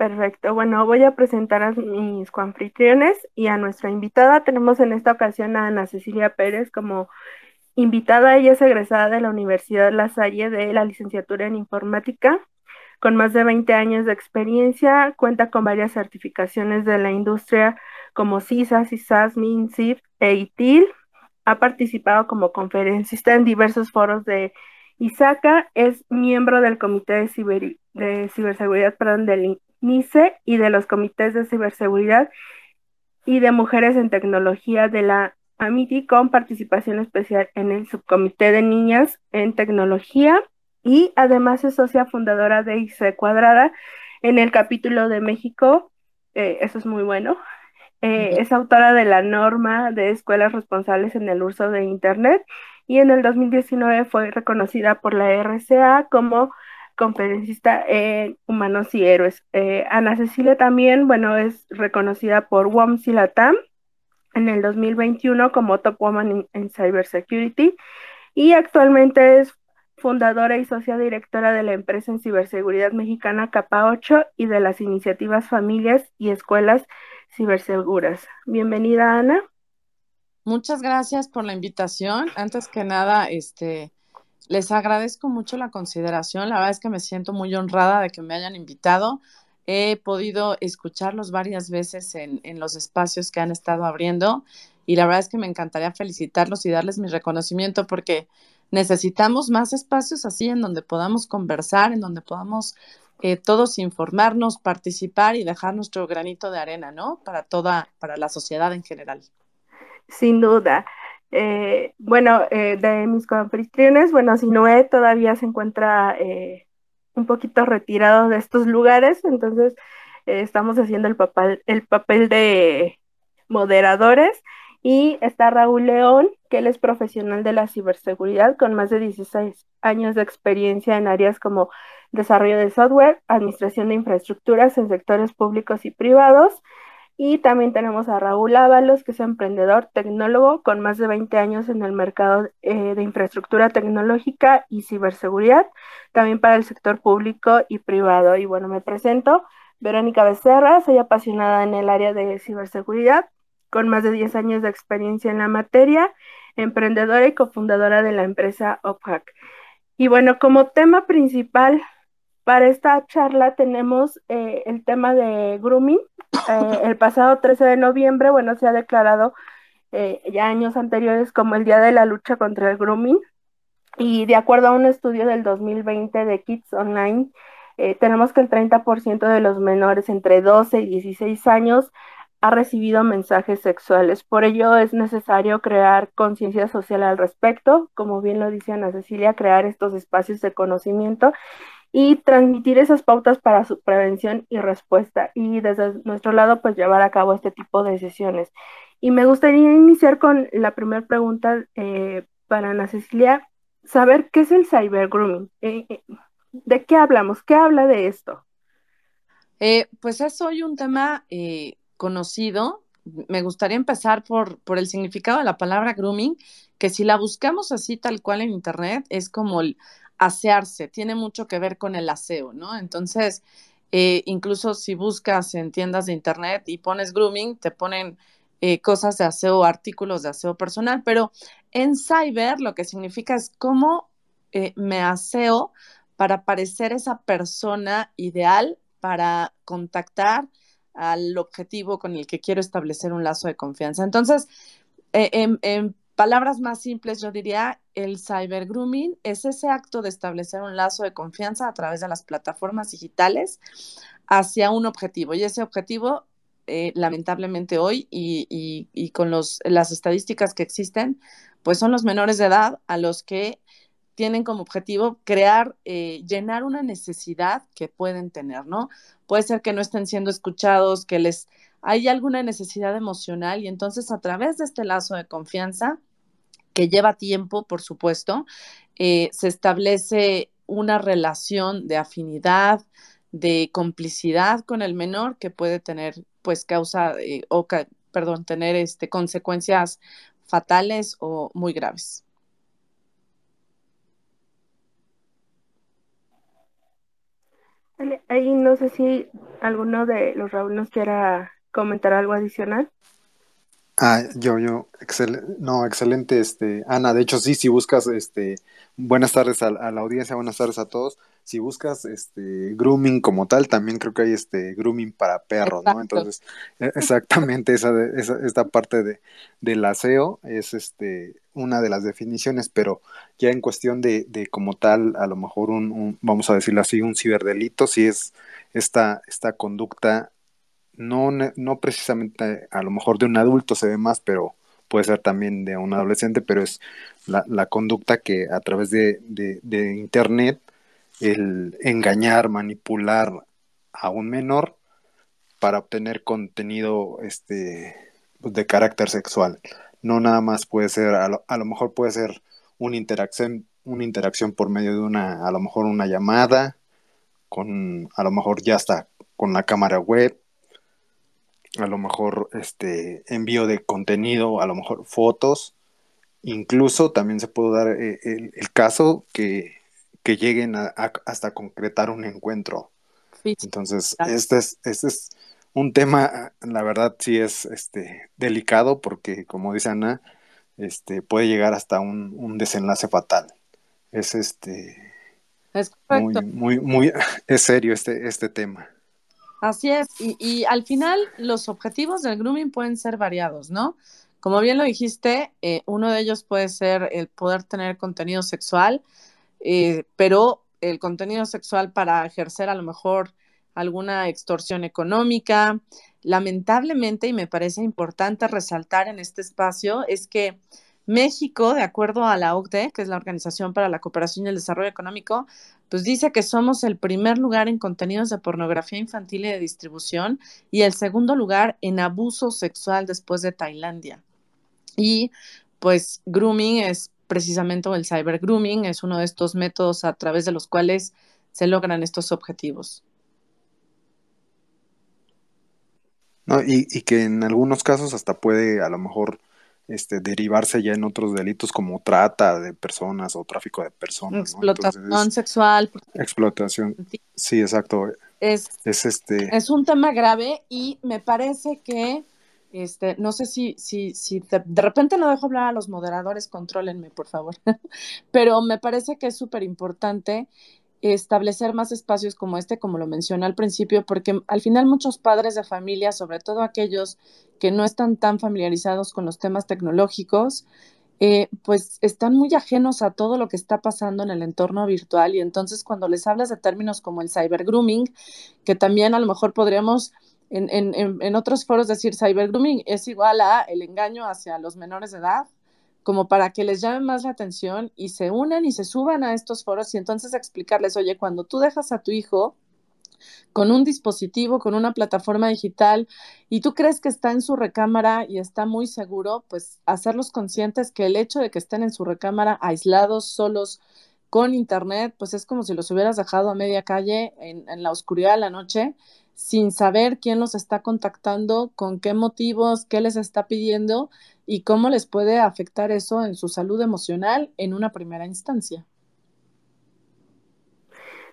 Perfecto. Bueno, voy a presentar a mis coanfitriones y a nuestra invitada. Tenemos en esta ocasión a Ana Cecilia Pérez como invitada. Ella es egresada de la Universidad La Salle de la licenciatura en informática. Con más de 20 años de experiencia, cuenta con varias certificaciones de la industria como CISA, CISAS, MINSIF e ITIL. Ha participado como conferencista en diversos foros de ISACA. Es miembro del Comité de, de Ciberseguridad perdón, del NICE y de los comités de ciberseguridad y de mujeres en tecnología de la AMITI con participación especial en el subcomité de niñas en tecnología y además es socia fundadora de ICE Cuadrada en el capítulo de México, eh, eso es muy bueno. Eh, es autora de la norma de escuelas responsables en el uso de Internet y en el 2019 fue reconocida por la RCA como conferencista en Humanos y Héroes. Eh, Ana Cecilia también, bueno, es reconocida por WOMSI Latam en el 2021 como Top Woman en, Cybersecurity y actualmente es fundadora y socia directora de la empresa en ciberseguridad mexicana Capa 8 y de las iniciativas Familias y Escuelas Ciberseguras. Bienvenida, Ana. Muchas gracias por la invitación. Antes que nada, este, les agradezco mucho la consideración. La verdad es que me siento muy honrada de que me hayan invitado. He podido escucharlos varias veces en, los espacios que han estado abriendo y la verdad es que me encantaría felicitarlos y darles mi reconocimiento porque necesitamos más espacios así en donde podamos conversar, en donde podamos eh, todos informarnos, participar y dejar nuestro granito de arena, ¿no? Para toda, para la sociedad en general. Sin duda. Eh, bueno, eh, de mis confitriones, bueno, Noé todavía se encuentra eh, un poquito retirado de estos lugares, entonces estamos haciendo el papel, el papel de moderadores. Y está Raúl León, que él es profesional de la ciberseguridad con más de 16 años de experiencia en áreas como desarrollo de software, administración de infraestructuras en sectores públicos y privados, y también tenemos a Raúl Ábalos, que es emprendedor, tecnólogo con más de 20 años en el mercado eh, de infraestructura tecnológica y ciberseguridad, también para el sector público y privado. Y bueno, me presento, Verónica Becerra, soy apasionada en el área de ciberseguridad, con más de 10 años de experiencia en la materia, emprendedora y cofundadora de la empresa OpHack. Y bueno, como tema principal para esta charla tenemos eh, el tema de grooming. Eh, el pasado 13 de noviembre, bueno, se ha declarado eh, ya años anteriores como el Día de la Lucha contra el Grooming. Y de acuerdo a un estudio del 2020 de Kids Online, tenemos que el 30% de los menores entre 12 y 16 años ha recibido mensajes sexuales. Por ello es necesario crear conciencia social al respecto, como bien lo dice Ana Cecilia, crear estos espacios de conocimiento y transmitir esas pautas para su prevención y respuesta y desde nuestro lado pues llevar a cabo este tipo de sesiones. Y me gustaría iniciar con la primera pregunta eh, para Ana Cecilia, saber qué es el cyber grooming, eh, eh, de qué hablamos, qué habla de esto. pues es hoy un tema conocido. Me gustaría empezar por, por el significado de la palabra grooming, que si la buscamos así tal cual en Internet, es como el asearse, tiene mucho que ver con el aseo, ¿no? Entonces, eh, incluso si buscas en tiendas de internet y pones grooming, te ponen eh, cosas de aseo, artículos de aseo personal, pero en cyber lo que significa es cómo eh, me aseo para parecer esa persona ideal para contactar al objetivo con el que quiero establecer un lazo de confianza. Entonces, en, en palabras más simples, yo diría, el cyber grooming es ese acto de establecer un lazo de confianza a través de las plataformas digitales hacia un objetivo. Y ese objetivo, eh, lamentablemente hoy, y, con los, las estadísticas que existen, pues son los menores de edad a los que tienen como objetivo crear, eh, llenar una necesidad que pueden tener, ¿no? Puede ser que no estén siendo escuchados, que les hay alguna necesidad emocional y entonces a través de este lazo de confianza que lleva tiempo, por supuesto, eh, se establece una relación de afinidad, de complicidad con el menor que puede tener, pues, causa o, perdón, tener este, consecuencias fatales o muy graves. Ahí no sé si ¿Alguno de los Raúl nos quiera comentar algo adicional? Ah, yo, yo, excelente, no, excelente, este, Ana, de hecho sí, si buscas, este, buenas tardes a, la audiencia, buenas tardes a todos, si buscas, este, grooming como tal, también creo que hay, este, grooming para perros, ¿no? Entonces, e, exactamente, esa, esa, esta parte de, del aseo es, este, una de las definiciones, pero ya en cuestión de, de como tal, a lo mejor un, vamos a decirlo así, un ciberdelito, si es esta, esta conducta no, no precisamente a lo mejor de un adulto se ve más, pero puede ser también de un adolescente, pero es la, la conducta que a través de, de, Internet, el engañar, manipular a un menor para obtener contenido este, pues, de carácter sexual. No nada más puede ser, a lo, a lo mejor puede ser una interacción, una interacción por medio de una, a lo mejor una llamada, con, a lo mejor ya está con la cámara web, a lo mejor este envío de contenido, a lo mejor fotos, incluso también se puede dar eh, el, caso que, que lleguen a, hasta concretar un encuentro. Entonces, este es, este es un tema, la verdad sí es este delicado porque, como dice Ana, este puede llegar hasta un, un desenlace fatal. Es este es muy, muy, muy, es serio este, este tema. Así es, y, al final los objetivos del grooming pueden ser variados, ¿no? Como bien lo dijiste, eh, uno de ellos puede ser el poder tener contenido sexual, eh, pero el contenido sexual para ejercer a lo mejor alguna extorsión económica. Lamentablemente, y me parece importante resaltar en este espacio, es que México, de acuerdo a la OCDE, que es la Organización para la Cooperación y el Desarrollo Económico, pues dice que somos el primer lugar en contenidos de pornografía infantil y de distribución y el segundo lugar en abuso sexual después de Tailandia. Y pues grooming es precisamente, o el cyber grooming es uno de estos métodos a través de los cuales se logran estos objetivos. No, y, y que en algunos casos hasta puede a lo mejor este, derivarse ya en otros delitos como trata de personas o tráfico de personas. Explotación sexual. Explotación. Sí, exacto. Es, es, este... es un tema grave y me parece que, este, no sé si, si, si de, de repente no dejo hablar a los moderadores, contrólenme, por favor, pero me parece que es súper importante establecer más espacios como este, como lo mencioné al principio, porque al final muchos padres de familia, sobre todo aquellos que no están tan familiarizados con los temas tecnológicos, eh, pues están muy ajenos a todo lo que está pasando en el entorno virtual. Y entonces cuando les hablas de términos como el cyber grooming, que también a lo mejor podríamos en, en, en otros foros decir cyber grooming es igual a el engaño hacia los menores de edad, como para que les llame más la atención y se unan y se suban a estos foros y entonces explicarles, oye, cuando tú dejas a tu hijo con un dispositivo, con una plataforma digital, y tú crees que está en su recámara y está muy seguro, pues hacerlos conscientes que el hecho de que estén en su recámara aislados, solos, con internet, pues es como si los hubieras dejado a media calle en, en la oscuridad de la noche, sin saber quién los está contactando, con qué motivos, qué les está pidiendo, y cómo les puede afectar eso en su salud emocional en una primera instancia.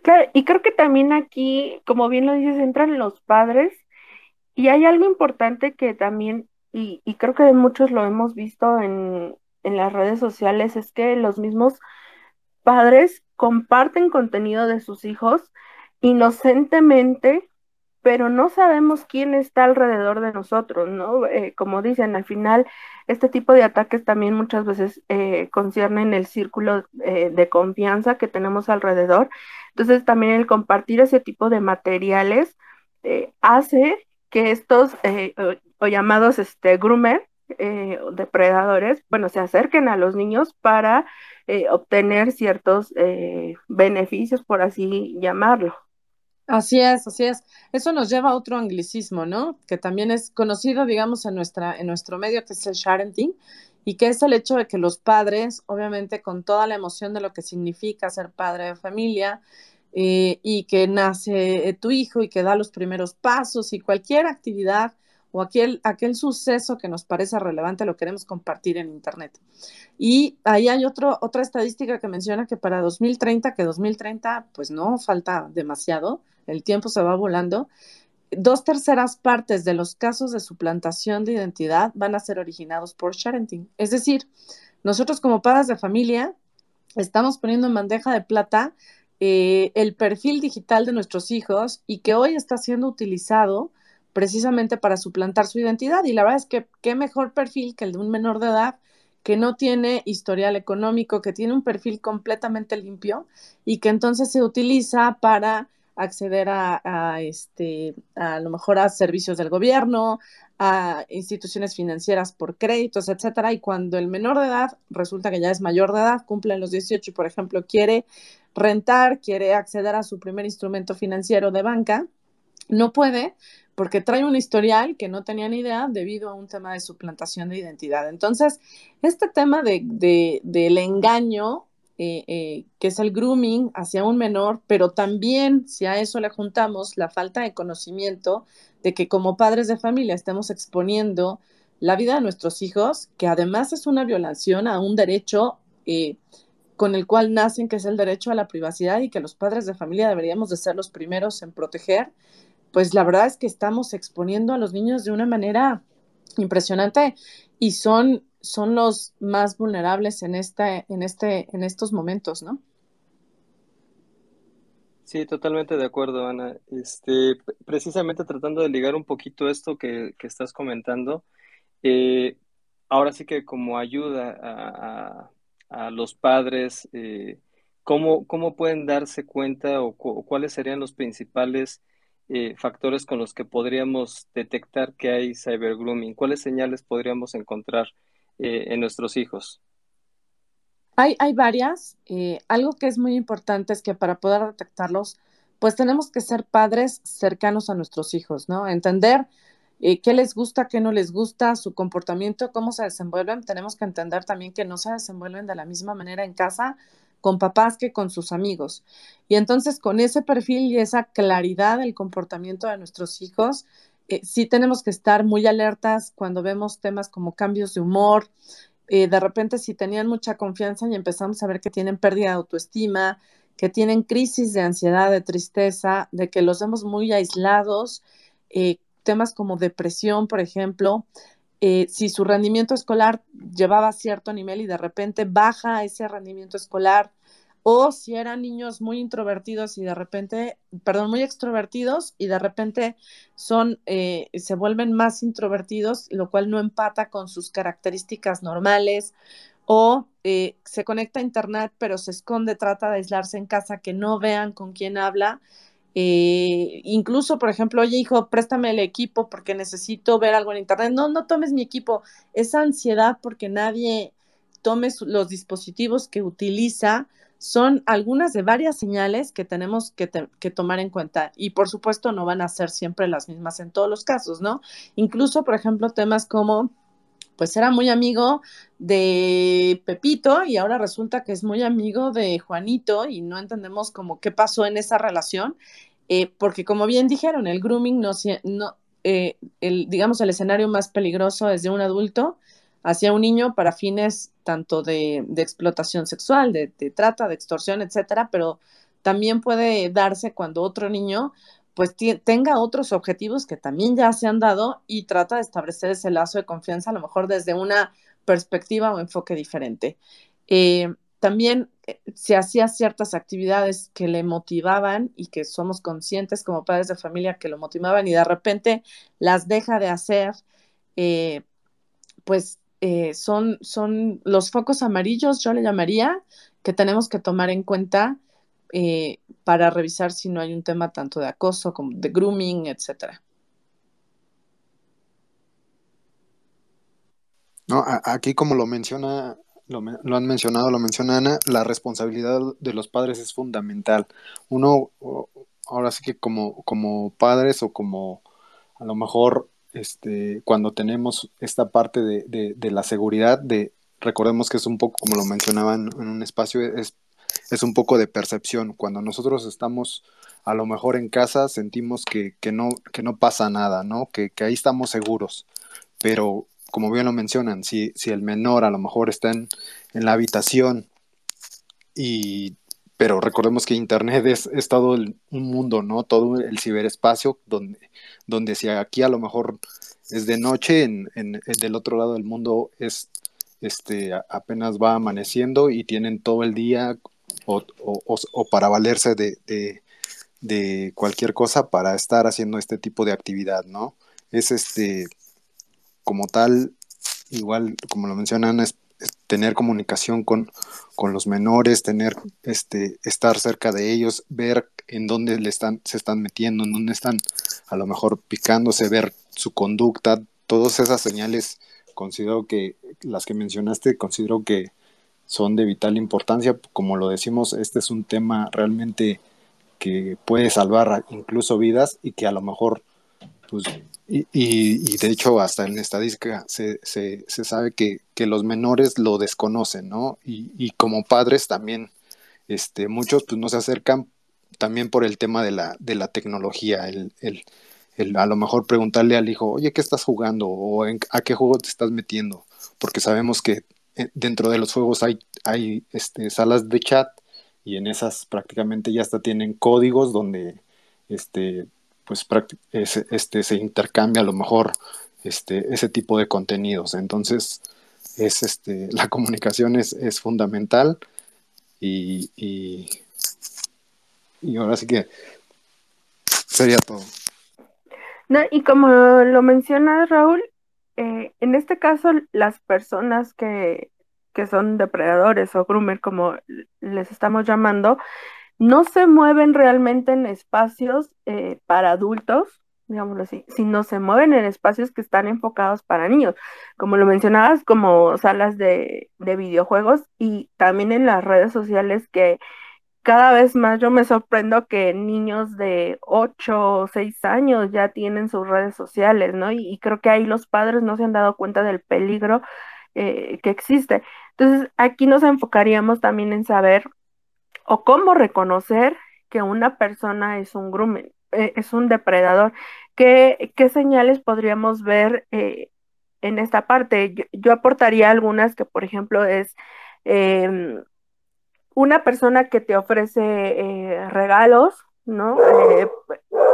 Claro, y creo que también aquí, como bien lo dices, entran los padres y hay algo importante que también, y, creo que muchos lo hemos visto en, en las redes sociales, es que los mismos padres comparten contenido de sus hijos inocentemente pero no sabemos quién está alrededor de nosotros, ¿no? Eh, como dicen, al final, este tipo de ataques también muchas veces eh, conciernen el círculo eh, de confianza que tenemos alrededor. Entonces, también el compartir ese tipo de materiales hace que estos o, llamados este, groomer, depredadores, bueno, se acerquen a los niños para obtener ciertos beneficios, por así llamarlo. Así es, así es. Eso nos lleva a otro anglicismo, ¿no? Que también es conocido, digamos, en, nuestra, en nuestro medio, que es el sharenting, y que es el hecho de que los padres, obviamente con toda la emoción de lo que significa ser padre de familia, eh, y que nace eh, tu hijo y que da los primeros pasos y cualquier actividad o aquel, aquel suceso que nos parece relevante lo queremos compartir en Internet. Y ahí hay otro, otra estadística que menciona que para 2030, que 2030 pues no falta demasiado, el tiempo se va volando, dos terceras partes de los casos de suplantación de identidad van a ser originados por sharenting. Es decir, nosotros como padres de familia estamos poniendo en bandeja de plata eh, el perfil digital de nuestros hijos y que hoy está siendo utilizado precisamente para suplantar su identidad. Y la verdad es que qué mejor perfil que el de un menor de edad que no tiene historial económico, que tiene un perfil completamente limpio y que entonces se utiliza para acceder a, este, a lo mejor a servicios del gobierno, a instituciones financieras por créditos, etcétera. Y cuando el menor de edad resulta que ya es mayor de edad, cumple los 18 y, por ejemplo, quiere rentar, quiere acceder a su primer instrumento financiero de banca, no puede porque trae un historial que no tenía ni idea debido a un tema de suplantación de identidad. Entonces, este tema de, del engaño, eh, eh, que es el grooming hacia un menor, pero también si a eso le juntamos la falta de conocimiento de que como padres de familia estemos exponiendo la vida de nuestros hijos, que además es una violación a un derecho eh, con el cual nacen, que es el derecho a la privacidad y que los padres de familia deberíamos de ser los primeros en proteger pues la verdad es que estamos exponiendo a los niños de una manera impresionante y son, son los más vulnerables en, esta, en, este, en estos momentos, ¿no? Sí, totalmente de acuerdo, Ana. Este, precisamente tratando de ligar un poquito esto que, estás comentando, eh, ahora sí que como ayuda a, los padres, eh, ¿cómo, ¿cómo, pueden darse cuenta o cuáles serían los principales eh, factores con los que podríamos detectar que hay cybergrooming? ¿Cuáles señales podríamos encontrar eh, en nuestros hijos? Hay, hay varias. Eh, algo que es muy importante es que para poder detectarlos, pues tenemos que ser padres cercanos a nuestros hijos, ¿no? Entender qué les gusta, qué no les gusta, su comportamiento, cómo se desenvuelven. Tenemos que entender también que no se desenvuelven de la misma manera en casa con papás que con sus amigos. Y entonces con ese perfil y esa claridad del comportamiento de nuestros hijos, eh, sí tenemos que estar muy alertas cuando vemos temas como cambios de humor. Eh, de repente si tenían mucha confianza y empezamos a ver que tienen pérdida de autoestima, que tienen crisis de ansiedad, de tristeza, de que los vemos muy aislados, eh, temas como depresión, por ejemplo, si su rendimiento escolar llevaba cierto nivel y de repente baja ese rendimiento escolar, o si eran niños muy introvertidos y de repente, perdón, muy extrovertidos y de repente son, eh, se vuelven más introvertidos, lo cual no empata con sus características normales, o eh, se conecta a internet pero se esconde, trata de aislarse en casa, que no vean con quién habla, eh, incluso, por ejemplo, oye, hijo, préstame el equipo porque necesito ver algo en internet. No, no tomes mi equipo. Esa ansiedad porque nadie tome los dispositivos que utiliza son algunas de varias señales que tenemos que, que, tomar en cuenta. Y por supuesto, no van a ser siempre las mismas en todos los casos, ¿no? Incluso, por ejemplo, temas como pues era muy amigo de Pepito y ahora resulta que es muy amigo de Juanito y no entendemos como qué pasó en esa relación, eh, porque como bien dijeron, el grooming no, no eh, el, digamos, el escenario más peligroso es de un adulto hacia un niño para fines tanto de, explotación sexual, de, de, trata, de extorsión, etcétera, pero también puede darse cuando otro niño pues tenga otros objetivos que también ya se han dado y trata de establecer ese lazo de confianza a lo mejor desde una perspectiva o enfoque diferente. Eh, también eh, se hacía ciertas actividades que le motivaban y que somos conscientes como padres de familia que lo motivaban y de repente las deja de hacer, eh, pues son, son los focos amarillos, yo le llamaría, que tenemos que tomar en cuenta eh, para revisar si no hay un tema tanto de acoso como de grooming, etcétera. No, aquí como lo menciona, lo, han mencionado, lo menciona Ana, la responsabilidad de los padres es fundamental. Uno, ahora sí que como, como padres o como a lo mejor este, cuando tenemos esta parte de, de la seguridad, de recordemos que es un poco como lo mencionaban en un espacio, es es un poco de percepción. Cuando nosotros estamos a lo mejor en casa sentimos que, que no, que no pasa nada, ¿no? Que, que, ahí estamos seguros. Pero como bien lo mencionan, si, si el menor a lo mejor está en, en la habitación y pero recordemos que Internet es, es todo un mundo, ¿no? Todo el ciberespacio, donde, donde si aquí a lo mejor es de noche, en, en, del otro lado del mundo es este, apenas va amaneciendo y tienen todo el día o, o, para valerse de, de, de, cualquier cosa para estar haciendo este tipo de actividad, ¿no? Es este, como tal, igual como lo mencionan, es tener comunicación con, con, los menores, tener, este, estar cerca de ellos, ver en dónde le están, se están metiendo, en dónde están a lo mejor picándose, ver su conducta, todas esas señales considero que las que mencionaste, considero que son de vital importancia, como lo decimos, este es un tema realmente que puede salvar incluso vidas y que a lo mejor pues y, y, de hecho, hasta en estadística se, se sabe que, que, los menores lo desconocen, ¿no? Y, como padres también, este, muchos pues no se acercan también por el tema de la, de la tecnología, el, el, el, a lo mejor preguntarle al hijo, oye, ¿qué estás jugando? o a qué juego te estás metiendo, porque sabemos que eh, dentro de los juegos hay, hay este, salas de chat y en esas prácticamente ya hasta tienen códigos donde este, pues este, se intercambia a lo mejor este, ese tipo de contenidos. Entonces, es, este, la comunicación es, es fundamental y, y, ahora sí que sería todo. No, y como lo menciona Raúl, eh, en este caso las personas que, que son depredadores o groomer, como les estamos llamando, no se mueven realmente en espacios eh, para adultos, digámoslo así, sino se mueven en espacios que están enfocados para niños, como lo mencionabas, como salas de, de videojuegos y también en las redes sociales que cada vez más yo me sorprendo que niños de 8 o 6 años ya tienen sus redes sociales, ¿no? Y, creo que ahí los padres no se han dado cuenta del peligro eh, que existe. Entonces, aquí nos enfocaríamos también en saber o cómo reconocer que una persona es un groomer, eh, es un depredador. ¿Qué, qué señales podríamos ver eh, en esta parte? Yo, aportaría algunas que, por ejemplo, es em, una persona que te ofrece eh, regalos, ¿no?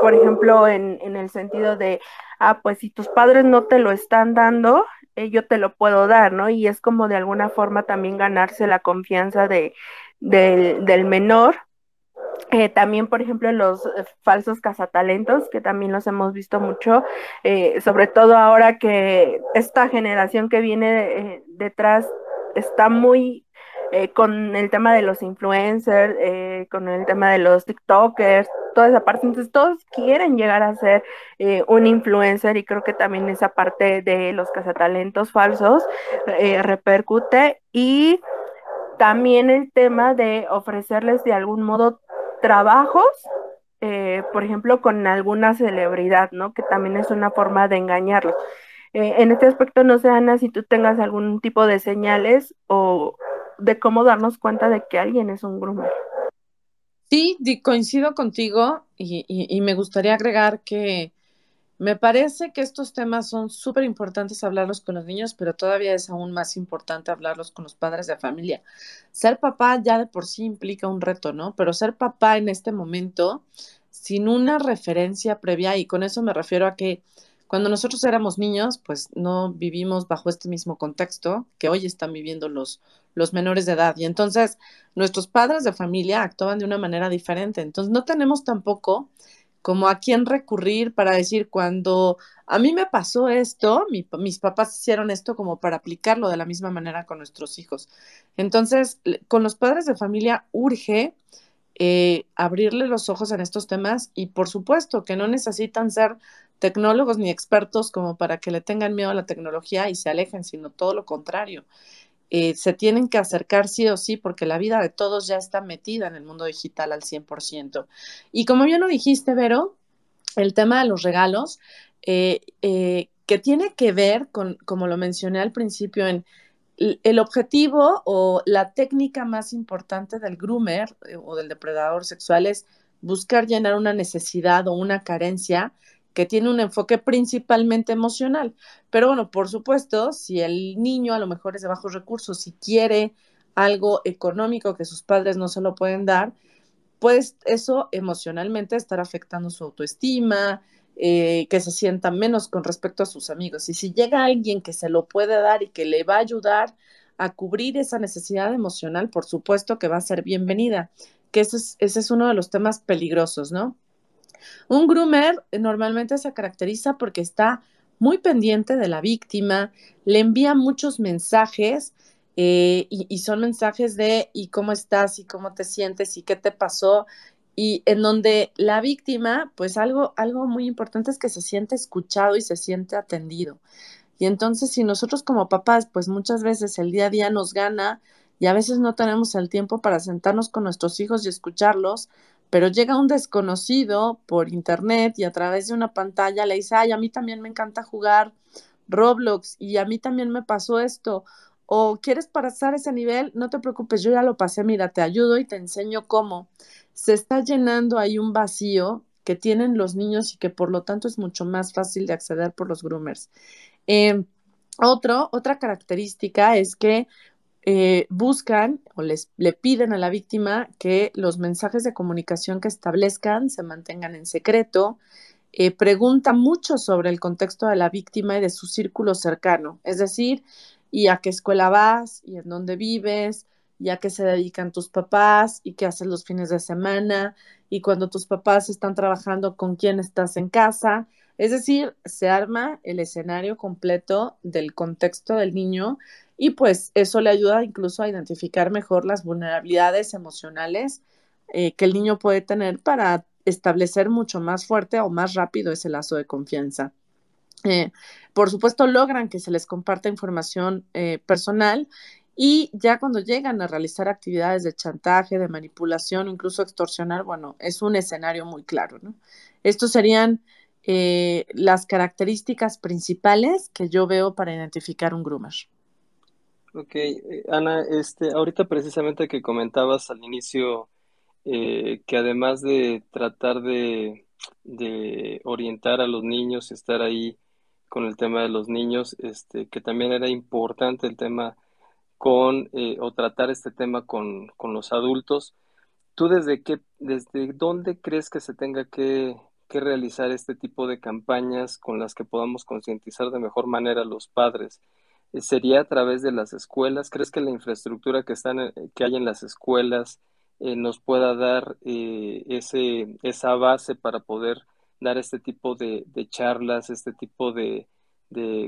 por ejemplo, en, en, el sentido de, ah, pues si tus padres no te lo están dando, yo te lo puedo dar, ¿no? Y es como de alguna forma también ganarse la confianza de, del, menor. Eh, también, por ejemplo, los eh, falsos cazatalentos, que también los hemos visto mucho, eh, sobre todo ahora que esta generación que viene detrás está muy con el tema de los influencers, con el tema de los TikTokers, toda esa parte. Entonces, todos quieren llegar a ser un influencer y creo que también esa parte de los cazatalentos falsos repercute y también el tema de ofrecerles de algún modo trabajos, eh, por ejemplo, con alguna celebridad, ¿no? Que también es una forma de engañarlos. Eh, en este aspecto, no sé, Ana, si tú tengas algún tipo de señales o de cómo darnos cuenta de que alguien es un groomer. Sí, coincido contigo y me gustaría agregar que me parece que estos temas son súper importantes hablarlos con los niños, pero todavía es aún más importante hablarlos con los padres de familia. Ser papá ya de por sí implica un reto, ¿no? Pero ser papá en este momento, sin una referencia previa, y con eso me refiero a que cuando nosotros éramos niños, pues no vivimos bajo este mismo contexto que hoy están viviendo los, los menores de edad. Y entonces nuestros padres de familia actuaban de una manera diferente. Entonces no tenemos tampoco como a quién recurrir para decir cuando a mí me pasó esto, mis papás hicieron esto como para aplicarlo de la misma manera con nuestros hijos. Entonces, con los padres de familia urge eh, abrirle los ojos en estos temas y por supuesto que no necesitan ser tecnólogos ni expertos como para que le tengan miedo a la tecnología y se alejen, sino todo lo contrario. Eh, se tienen que acercar sí o sí porque la vida de todos ya está metida en el mundo digital al 100%. Y como bien lo dijiste, Vero, el tema de los regalos, eh, eh, que tiene que ver con, como lo mencioné al principio, en el objetivo o la técnica más importante del groomer o del depredador sexual es buscar llenar una necesidad o una carencia que tiene un enfoque principalmente emocional. Pero bueno, por supuesto, si el niño a lo mejor es de bajos recursos y quiere algo económico que sus padres no se lo pueden dar, pues eso emocionalmente estar afectando su autoestima, eh, que se sienta menos con respecto a sus amigos. Y si llega alguien que se lo puede dar y que le va a ayudar a cubrir esa necesidad emocional, por supuesto que va a ser bienvenida, que ese es, ese es uno de los temas peligrosos, ¿no? Un groomer normalmente se caracteriza porque está muy pendiente de la víctima, le envía muchos mensajes eh, y, son mensajes de ¿y cómo estás? ¿y cómo te sientes? ¿y qué te pasó? Y en donde la víctima, pues algo, algo muy importante es que se siente escuchado y se siente atendido. Y entonces si nosotros como papás, pues muchas veces el día a día nos gana y a veces no tenemos el tiempo para sentarnos con nuestros hijos y escucharlos, pero llega un desconocido por internet y a través de una pantalla le dice, ay, a mí también me encanta jugar Roblox y a mí también me pasó esto, o quieres pasar ese nivel, no te preocupes, yo ya lo pasé, mira, te ayudo y te enseño cómo. Se está llenando ahí un vacío que tienen los niños y que por lo tanto es mucho más fácil de acceder por los groomers. Em, otro, otra característica es que eh, buscan o les le piden a la víctima que los mensajes de comunicación que establezcan se mantengan en secreto. Eh, pregunta mucho sobre el contexto de la víctima y de su círculo cercano, es decir, y a qué escuela vas, y en dónde vives, y a qué se dedican tus papás, y qué haces los fines de semana, y cuando tus papás están trabajando, con quién estás en casa. Es decir, se arma el escenario completo del contexto del niño y pues eso le ayuda incluso a identificar mejor las vulnerabilidades emocionales eh, que el niño puede tener para establecer mucho más fuerte o más rápido ese lazo de confianza. Eh, por supuesto, logran que se les comparta información eh, personal y ya cuando llegan a realizar actividades de chantaje, de manipulación incluso extorsionar, bueno, es un escenario muy claro, ¿no? Estos serían las características principales que yo veo para identificar un groomer. Ok, Ana, este, ahorita precisamente que comentabas al inicio que además de tratar de, de orientar a los niños, estar ahí con el tema de los niños, este, que también era importante el tema con, eh, o tratar este tema con, con, los adultos. ¿Tú desde qué, desde dónde crees que se tenga que, que realizar este tipo de campañas con las que podamos concientizar de mejor manera a los padres? Eh, ¿Sería a través de las escuelas? ¿Crees que la infraestructura que, están, eh, que hay en las escuelas nos pueda dar ese, esa base para poder dar este tipo de, charlas, este tipo de,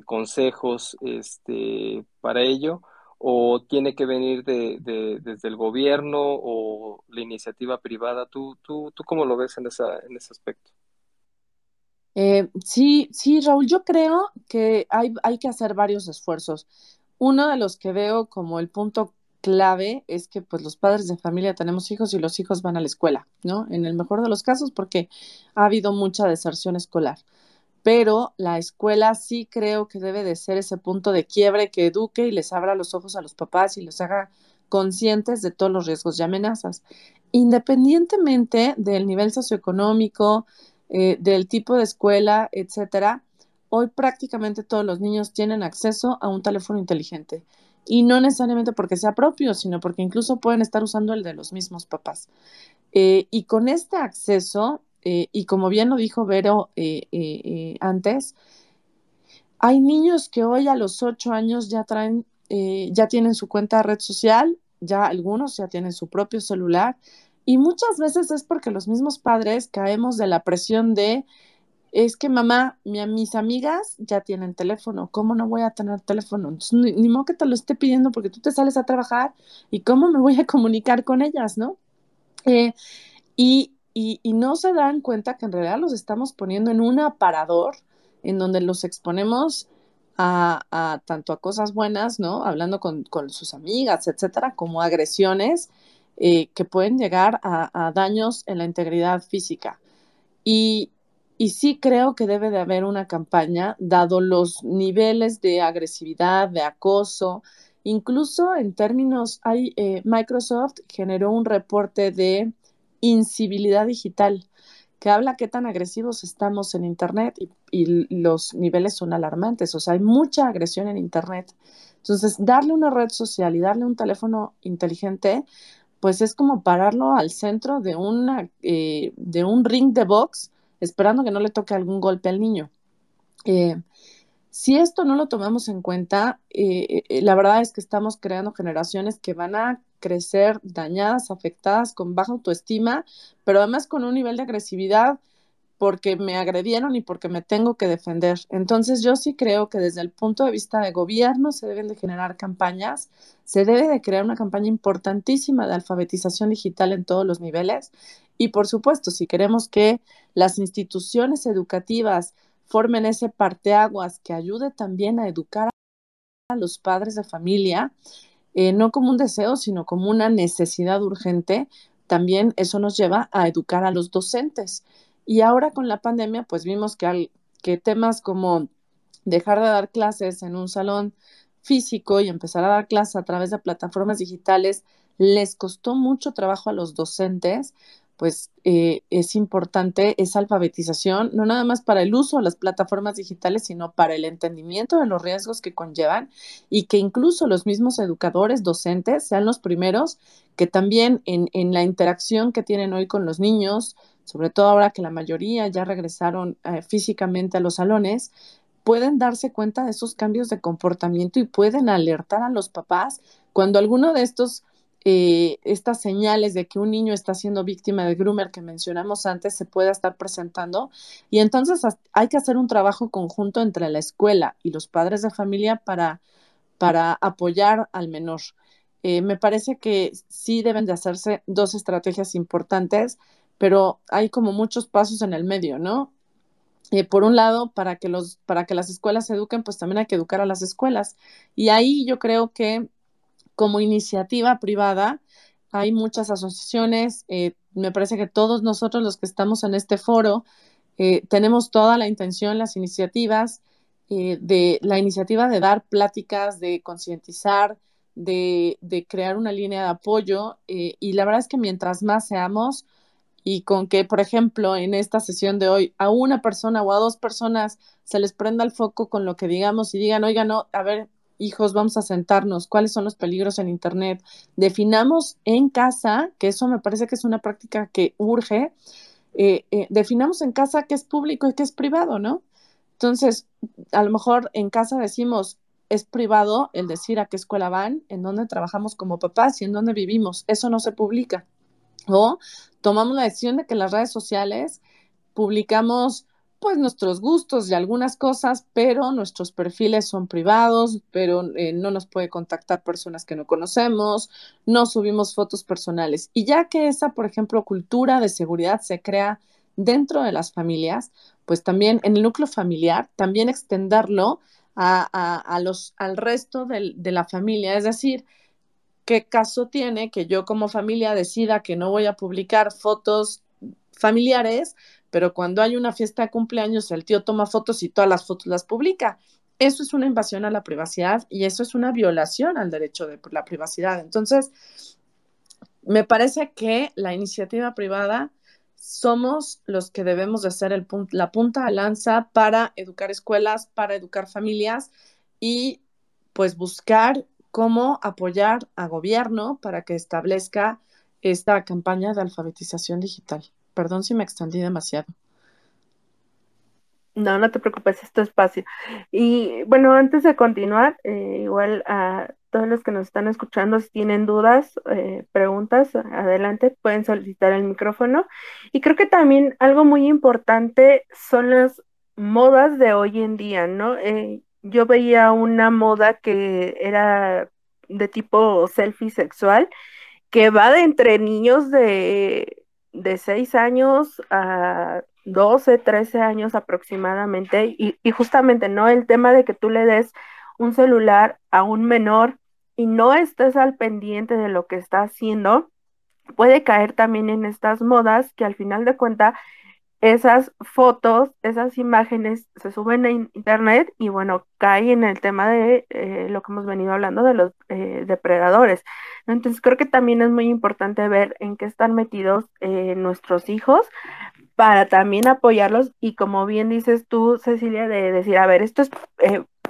consejos este, para ello? ¿O tiene que venir de, desde el gobierno o la iniciativa privada? ¿Tú, tú, tú cómo lo ves en, esa, en ese aspecto? Eh, sí, sí, Raúl, yo creo que hay, hay que hacer varios esfuerzos. Uno de los que veo como el punto clave es que pues los padres de familia tenemos hijos y los hijos van a la escuela, ¿no? En el mejor de los casos porque ha habido mucha deserción escolar. Pero la escuela sí creo que debe de ser ese punto de quiebre que eduque y les abra los ojos a los papás y los haga conscientes de todos los riesgos y amenazas, independientemente del nivel socioeconómico, eh, del tipo de escuela, etcétera. Hoy prácticamente todos los niños tienen acceso a un teléfono inteligente y no necesariamente porque sea propio, sino porque incluso pueden estar usando el de los mismos papás. Eh, y con este acceso, eh, y como bien lo dijo Vero antes, hay niños que hoy a los ocho años ya traen, ya tienen su cuenta de red social, ya algunos ya tienen su propio celular, y muchas veces es porque los mismos padres caemos de la presión de es que mamá, mis amigas ya tienen teléfono, ¿cómo no voy a tener teléfono? ni, modo que te lo esté pidiendo porque tú te sales a trabajar y cómo me voy a comunicar con ellas, ¿no? Eh, y, no se dan cuenta que en realidad los estamos poniendo en un aparador en donde los exponemos a, tanto a cosas buenas, ¿no? Hablando con, sus amigas, etcétera, como agresiones eh, que pueden llegar a, daños en la integridad física. Y, y sí creo que debe de haber una campaña, dado los niveles de agresividad, de acoso, incluso en términos, hay, eh, Microsoft generó un reporte de incivilidad digital que habla qué tan agresivos estamos en Internet y, y, los niveles son alarmantes, o sea, hay mucha agresión en Internet. Entonces, darle una red social y darle un teléfono inteligente, pues es como pararlo al centro de, una, eh, de un ring de box, esperando que no le toque algún golpe al niño. Eh, si esto no lo tomamos en cuenta, eh, la verdad es que estamos creando generaciones que van a crecer dañadas, afectadas, con baja autoestima, pero además con un nivel de agresividad porque me agredieron y porque me tengo que defender. Entonces yo sí creo que desde el punto de vista de gobierno se deben de generar campañas, se debe de crear una campaña importantísima de alfabetización digital en todos los niveles y por supuesto si queremos que las instituciones educativas formen ese parteaguas que ayude también a educar a los padres de familia, eh, no como un deseo, sino como una necesidad urgente, también eso nos lleva a educar a los docentes. Y ahora con la pandemia, pues vimos que, que temas como dejar de dar clases en un salón físico y empezar a dar clases a través de plataformas digitales les costó mucho trabajo a los docentes, pues eh, es importante esa alfabetización, no nada más para el uso de las plataformas digitales, sino para el entendimiento de los riesgos que conllevan y que incluso los mismos educadores, docentes, sean los primeros que también en la interacción que tienen hoy con los niños, sobre todo ahora que la mayoría ya regresaron eh, físicamente a los salones, pueden darse cuenta de esos cambios de comportamiento y pueden alertar a los papás cuando alguno de estos eh, estas señales de que un niño está siendo víctima de groomer que mencionamos antes se pueda estar presentando. Y entonces hay que hacer un trabajo conjunto entre la escuela y los padres de familia para, para apoyar al menor. Eh, me parece que sí deben de hacerse dos estrategias importantes pero hay como muchos pasos en el medio, ¿no? Eh, por un lado, para que, los, para que las escuelas se eduquen, pues también hay que educar a las escuelas. Y ahí yo creo que como iniciativa privada hay muchas asociaciones. Eh, me parece que todos nosotros los que estamos en este foro eh, tenemos toda la intención, las iniciativas, de la iniciativa de dar pláticas, de concientizar, de, de, crear una línea de apoyo. y la verdad es que mientras más seamos, y con que, por ejemplo, en esta sesión de hoy a una persona o a dos personas se les prenda el foco con lo que digamos y digan, oigan, no, a ver, hijos, vamos a sentarnos, cuáles son los peligros en Internet. Definamos en casa, que eso me parece que es una práctica que urge, eh, eh, definamos en casa qué es público y qué es privado, ¿no? Entonces, a lo mejor en casa decimos, es privado el decir a qué escuela van, en dónde trabajamos como papás y en dónde vivimos. Eso no se publica. O tomamos la decisión de que las redes sociales publicamos pues nuestros gustos y algunas cosas, pero nuestros perfiles son privados, pero eh, no nos puede contactar personas que no conocemos, no subimos fotos personales. Y ya que esa, por ejemplo, cultura de seguridad se crea dentro de las familias, pues también en el núcleo familiar, también extenderlo a, los, al resto de la familia, es decir, ¿qué caso tiene que yo como familia decida que no voy a publicar fotos familiares, pero cuando hay una fiesta de cumpleaños el tío toma fotos y todas las fotos las publica? Eso es una invasión a la privacidad y eso es una violación al derecho de la privacidad. Entonces, me parece que la iniciativa privada somos los que debemos de ser la punta de lanza para educar escuelas, para educar familias y pues buscar cómo apoyar a gobierno para que establezca esta campaña de alfabetización digital. Perdón si me extendí demasiado. No, no te preocupes, es tu espacio. Y bueno, antes de continuar, eh, igual a todos los que nos están escuchando, si tienen dudas, eh, preguntas, adelante, pueden solicitar el micrófono. Y creo que también algo muy importante son las modas de hoy en día, ¿no? Eh, yo veía una moda que era de tipo selfie sexual, que va de entre niños de, de 6 años a 12, 13 años aproximadamente, y, y justamente, ¿no? El tema de que tú le des un celular a un menor y no estés al pendiente de lo que está haciendo, puede caer también en estas modas que al final de cuentas esas fotos, esas imágenes se suben a internet y bueno, cae en el tema de eh, lo que hemos venido hablando de los eh, depredadores. Entonces creo que también es muy importante ver en qué están metidos eh, nuestros hijos para también apoyarlos y como bien dices tú, Cecilia, de decir, a ver, esto es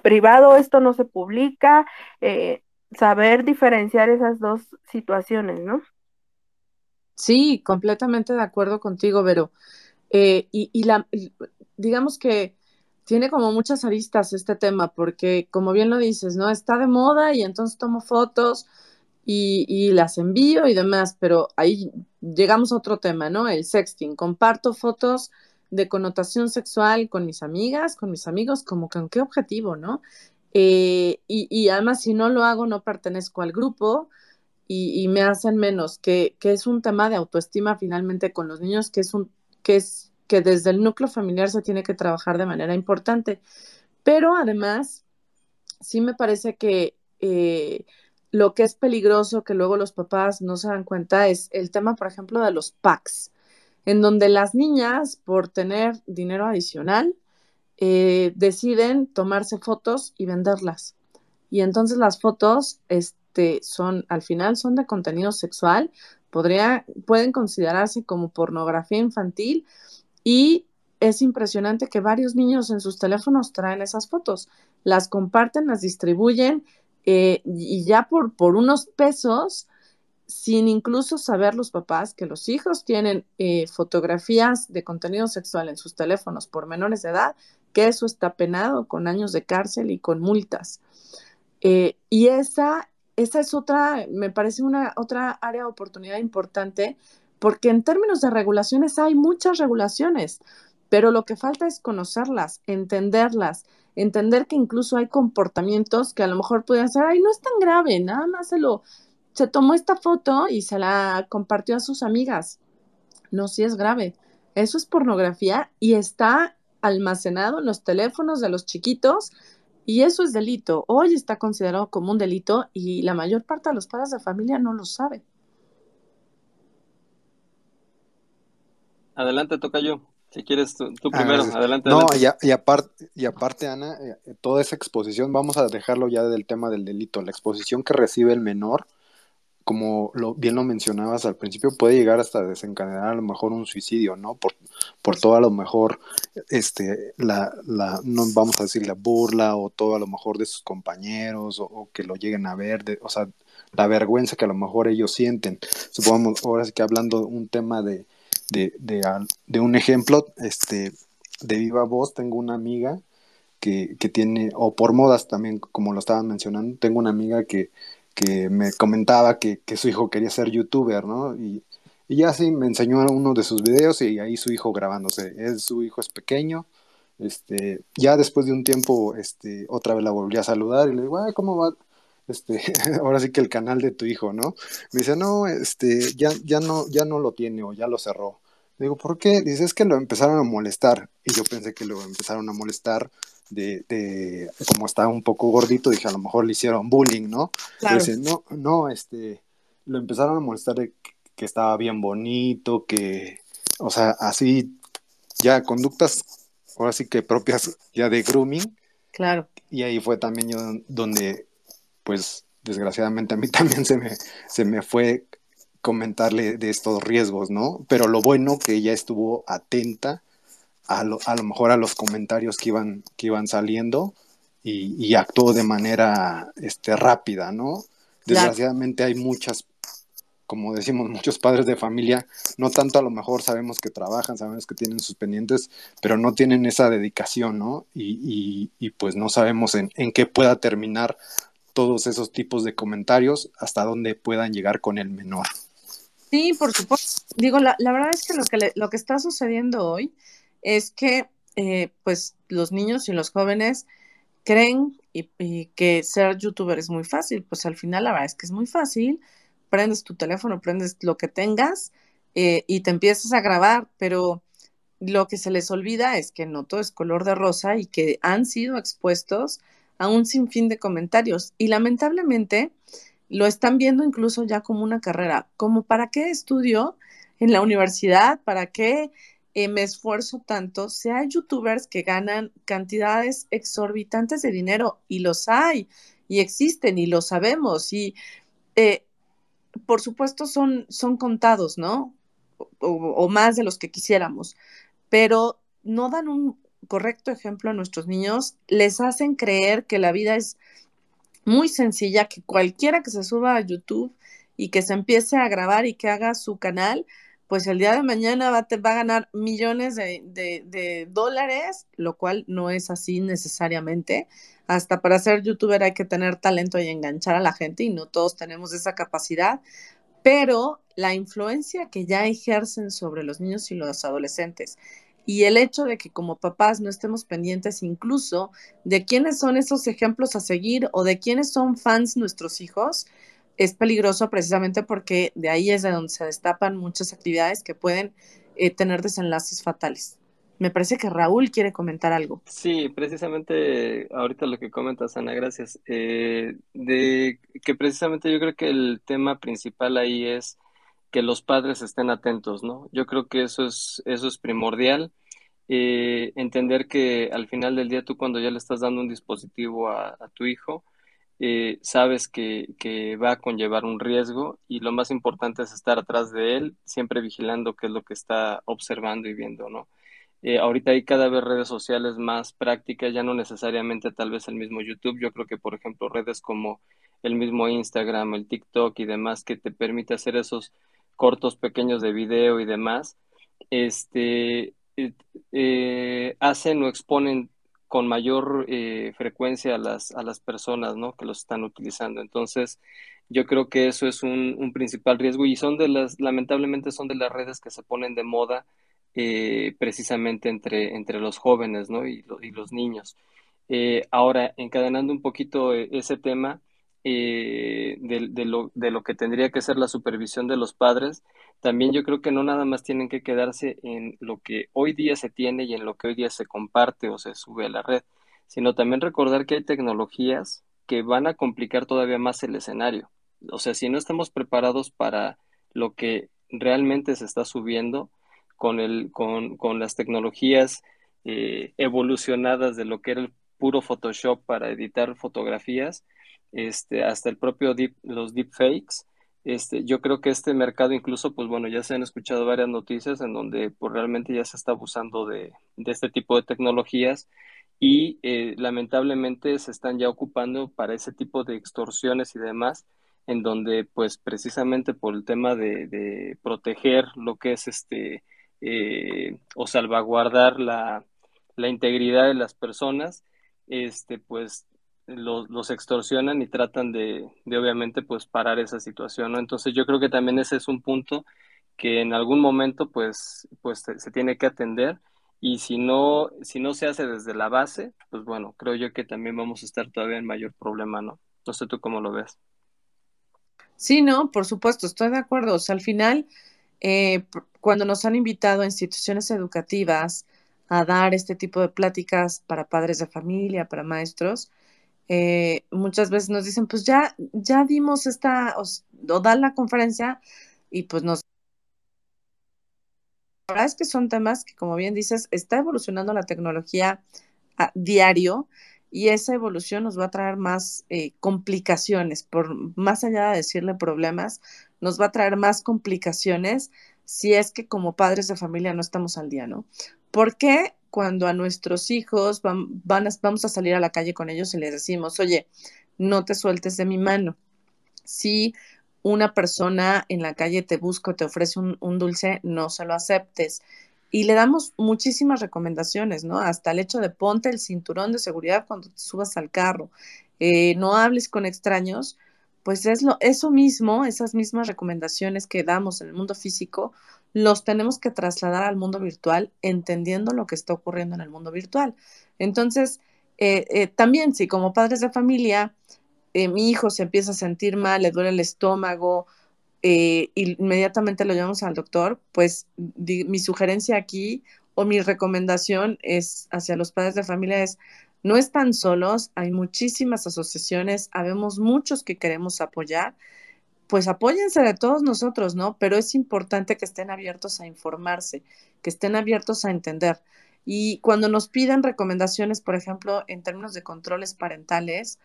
privado, esto no se publica, saber diferenciar esas dos situaciones, ¿no? Sí, completamente de acuerdo contigo, Vero. Eh, y, la, digamos que tiene como muchas aristas este tema, porque como bien lo dices, ¿no? Está de moda y entonces tomo fotos y, las envío y demás, pero ahí llegamos a otro tema, ¿no? El sexting. Comparto fotos de connotación sexual con mis amigas, con mis amigos, como con qué objetivo, ¿no? Eh, y, además, si no lo hago, no pertenezco al grupo y, me hacen menos, que, es un tema de autoestima finalmente con los niños, que es un, que es que desde el núcleo familiar se tiene que trabajar de manera importante. Pero además, sí me parece que eh, lo que es peligroso, que luego los papás no se dan cuenta, es el tema, por ejemplo, de los packs, en donde las niñas, por tener dinero adicional, eh, deciden tomarse fotos y venderlas. Y entonces las fotos este, son, al final, son de contenido sexual, podría, pueden considerarse como pornografía infantil y es impresionante que varios niños en sus teléfonos traen esas fotos, las comparten, las distribuyen eh, y ya por, por unos pesos, sin incluso saber los papás que los hijos tienen eh, fotografías de contenido sexual en sus teléfonos por menores de edad, que eso está penado con años de cárcel y con multas. Eh, y esa, esa es otra, me parece una otra área de oportunidad importante porque en términos de regulaciones hay muchas regulaciones, pero lo que falta es conocerlas, entenderlas, entender que incluso hay comportamientos que a lo mejor pueden ser, ay, no es tan grave, nada más se lo, se tomó esta foto y se la compartió a sus amigas. No, sí es grave. Eso es pornografía y está almacenado en los teléfonos de los chiquitos y eso es delito. Hoy está considerado como un delito y la mayor parte de los padres de familia no lo sabe. Adelante, toca yo. Si quieres tú, tú primero, Ah, adelante. No, adelante. y, a- y aparte, y aparte, Ana, eh, toda esa exposición, vamos a dejarlo ya del tema del delito, la exposición que recibe el menor, como lo, bien lo mencionabas al principio, puede llegar hasta desencadenar a lo mejor un suicidio, ¿no? Por, por todo a lo mejor, este, la, la, no vamos a decir la burla o todo a lo mejor de sus compañeros o, o que lo lleguen a ver, de, o sea, la vergüenza que a lo mejor ellos sienten. Supongamos, ahora sí que hablando un tema de, de, de, de un ejemplo, este, de viva voz, tengo una amiga que, que tiene, o por modas también, como lo estaban mencionando, tengo una amiga que, que me comentaba que, que su hijo quería ser youtuber, ¿no? Y, y ya sí, me enseñó uno de sus videos y ahí su hijo grabándose. Es, su hijo es pequeño. Este, ya después de un tiempo, este, otra vez la volví a saludar y le digo, ¿cómo va? Este, ahora sí que el canal de tu hijo, ¿no? Me dice, no, este, ya, ya no, ya no lo tiene o ya lo cerró. Le digo, ¿por qué? Dice, es que lo empezaron a molestar. Y yo pensé que lo empezaron a molestar de, de como estaba un poco gordito, dije, a lo mejor le hicieron bullying, ¿no? Claro. Dice, no, no, este, lo empezaron a molestar de que, que estaba bien bonito, que, o sea, así, ya conductas, ahora sí que propias ya de grooming, Claro. y ahí fue también yo donde, pues, desgraciadamente a mí también se me, se me fue comentarle de estos riesgos, ¿no? Pero lo bueno que ella estuvo atenta a lo, a lo mejor a los comentarios que iban, que iban saliendo y, y actuó de manera este, rápida, ¿no? Desgraciadamente hay muchas, como decimos, muchos padres de familia, no tanto a lo mejor sabemos que trabajan, sabemos que tienen sus pendientes, pero no tienen esa dedicación, ¿no? Y, y, y pues no sabemos en, en qué pueda terminar todos esos tipos de comentarios, hasta dónde puedan llegar con el menor. Sí, por supuesto. Digo, la, la verdad es que lo que, le- lo que está sucediendo hoy es que eh, pues los niños y los jóvenes creen y, que ser youtuber es muy fácil. Pues al final la verdad es que es muy fácil. Prendes tu teléfono, prendes lo que tengas eh, y te empiezas a grabar, pero lo que se les olvida es que no todo es color de rosa y que han sido expuestos a un sinfín de comentarios. Y lamentablemente lo están viendo incluso ya como una carrera, como para qué estudio en la universidad, para qué eh, me esfuerzo tanto, si hay youtubers que ganan cantidades exorbitantes de dinero y los hay y existen y lo sabemos y eh, por supuesto son, son contados, ¿no? O, o, más de los que quisiéramos, pero no dan un, correcto ejemplo a nuestros niños, les hacen creer que la vida es muy sencilla, que cualquiera que se suba a YouTube y que se empiece a grabar y que haga su canal, pues el día de mañana va, a ganar millones de, de, dólares, lo cual no es así necesariamente. Hasta para ser youtuber hay que tener talento y enganchar a la gente y no todos tenemos esa capacidad, pero la influencia que ya ejercen sobre los niños y los adolescentes y el hecho de que como papás no estemos pendientes incluso de quiénes son esos ejemplos a seguir o de quiénes son fans nuestros hijos, es peligroso precisamente porque de ahí es de donde se destapan muchas actividades que pueden eh, tener desenlaces fatales. Me parece que Raúl quiere comentar algo. Sí, precisamente ahorita lo que comentas, Ana, gracias. Eh, de que precisamente yo creo que el tema principal ahí es que los padres estén atentos, ¿no? Yo creo que eso es, eso es primordial. Eh, entender que al final del día tú cuando ya le estás dando un dispositivo a, tu hijo, eh, sabes que, va a conllevar un riesgo y lo más importante es estar atrás de él, siempre vigilando qué es lo que está observando y viendo, ¿no? Eh, ahorita hay cada vez redes sociales más prácticas, ya no necesariamente tal vez el mismo YouTube, yo creo que por ejemplo redes como el mismo Instagram, el TikTok y demás que te permite hacer esos cortos pequeños de video y demás, este, eh, eh, hacen o exponen con mayor eh, frecuencia a las, a las personas ¿no? que los están utilizando. Entonces, yo creo que eso es un, principal riesgo y son de las, lamentablemente son de las redes que se ponen de moda precisamente entre, entre los jóvenes ¿no? y, los niños. ahora, encadenando un poquito ese tema, eh, de, lo, de lo que tendría que ser la supervisión de los padres, también yo creo que no nada más tienen que quedarse en lo que hoy día se tiene y en lo que hoy día se comparte o se sube a la red, sino también recordar que hay tecnologías que van a complicar todavía más el escenario. O sea, si no estamos preparados para lo que realmente se está subiendo con, el, con, con las tecnologías eh, evolucionadas de lo que era el puro Photoshop para editar fotografías, este, hasta el propio deep, los deepfakes. Este, yo creo que este mercado incluso, pues bueno, ya se han escuchado varias noticias en donde pues realmente ya se está abusando de, de este tipo de tecnologías y eh, lamentablemente se están ya ocupando para ese tipo de extorsiones y demás, en donde pues precisamente por el tema de, proteger lo que es este eh, o salvaguardar la, la integridad de las personas, este pues los, extorsionan y tratan de, de, obviamente pues parar esa situación. Entonces yo creo que también ese es un punto que en algún momento pues, pues se, tiene que atender y si no, si no se hace desde la base, pues bueno, creo yo que también vamos a estar todavía en mayor problema, ¿no? No sé tú cómo lo ves. Sí, no, por supuesto, estoy de acuerdo. O sea, al final, eh, cuando nos han invitado a instituciones educativas a dar este tipo de pláticas para padres de familia, para maestros, eh, muchas veces nos dicen, pues ya, ya dimos esta, o, dan la conferencia y pues nos... La verdad es que son temas que, como bien dices, está evolucionando la tecnología a diario y esa evolución nos va a traer más eh, complicaciones, por más allá de decirle problemas, nos va a traer más complicaciones si es que como padres de familia no estamos al día, ¿no? ¿Por qué? Cuando a nuestros hijos vamos a salir a la calle con ellos y les decimos, oye, no te sueltes de mi mano. Si una persona en la calle te busca o te ofrece un, dulce, no se lo aceptes. Y le damos muchísimas recomendaciones, ¿no? Hasta el hecho de ponte el cinturón de seguridad cuando te subas al carro, eh, no hables con extraños, pues es lo, eso mismo, esas mismas recomendaciones que damos en el mundo físico, los tenemos que trasladar al mundo virtual entendiendo lo que está ocurriendo en el mundo virtual. Entonces, eh, eh, también si como padres de familia eh, mi hijo se empieza a sentir mal, le duele el estómago, inmediatamente lo llevamos al doctor, pues mi sugerencia aquí o mi recomendación es hacia los padres de familia es no están solos, hay muchísimas asociaciones, habemos muchos que queremos apoyar pues apóyense de todos nosotros, ¿no? Pero es importante que estén abiertos a informarse, que estén abiertos a entender. Y cuando nos piden recomendaciones, por ejemplo, en términos de controles parentales,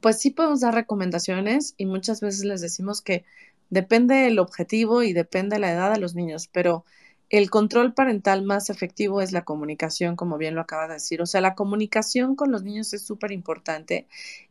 pues sí podemos dar recomendaciones y muchas veces les decimos que depende el objetivo y depende la edad de los niños, pero el control parental más efectivo es la comunicación, como bien lo acaba de decir. O sea, la comunicación con los niños es súper importante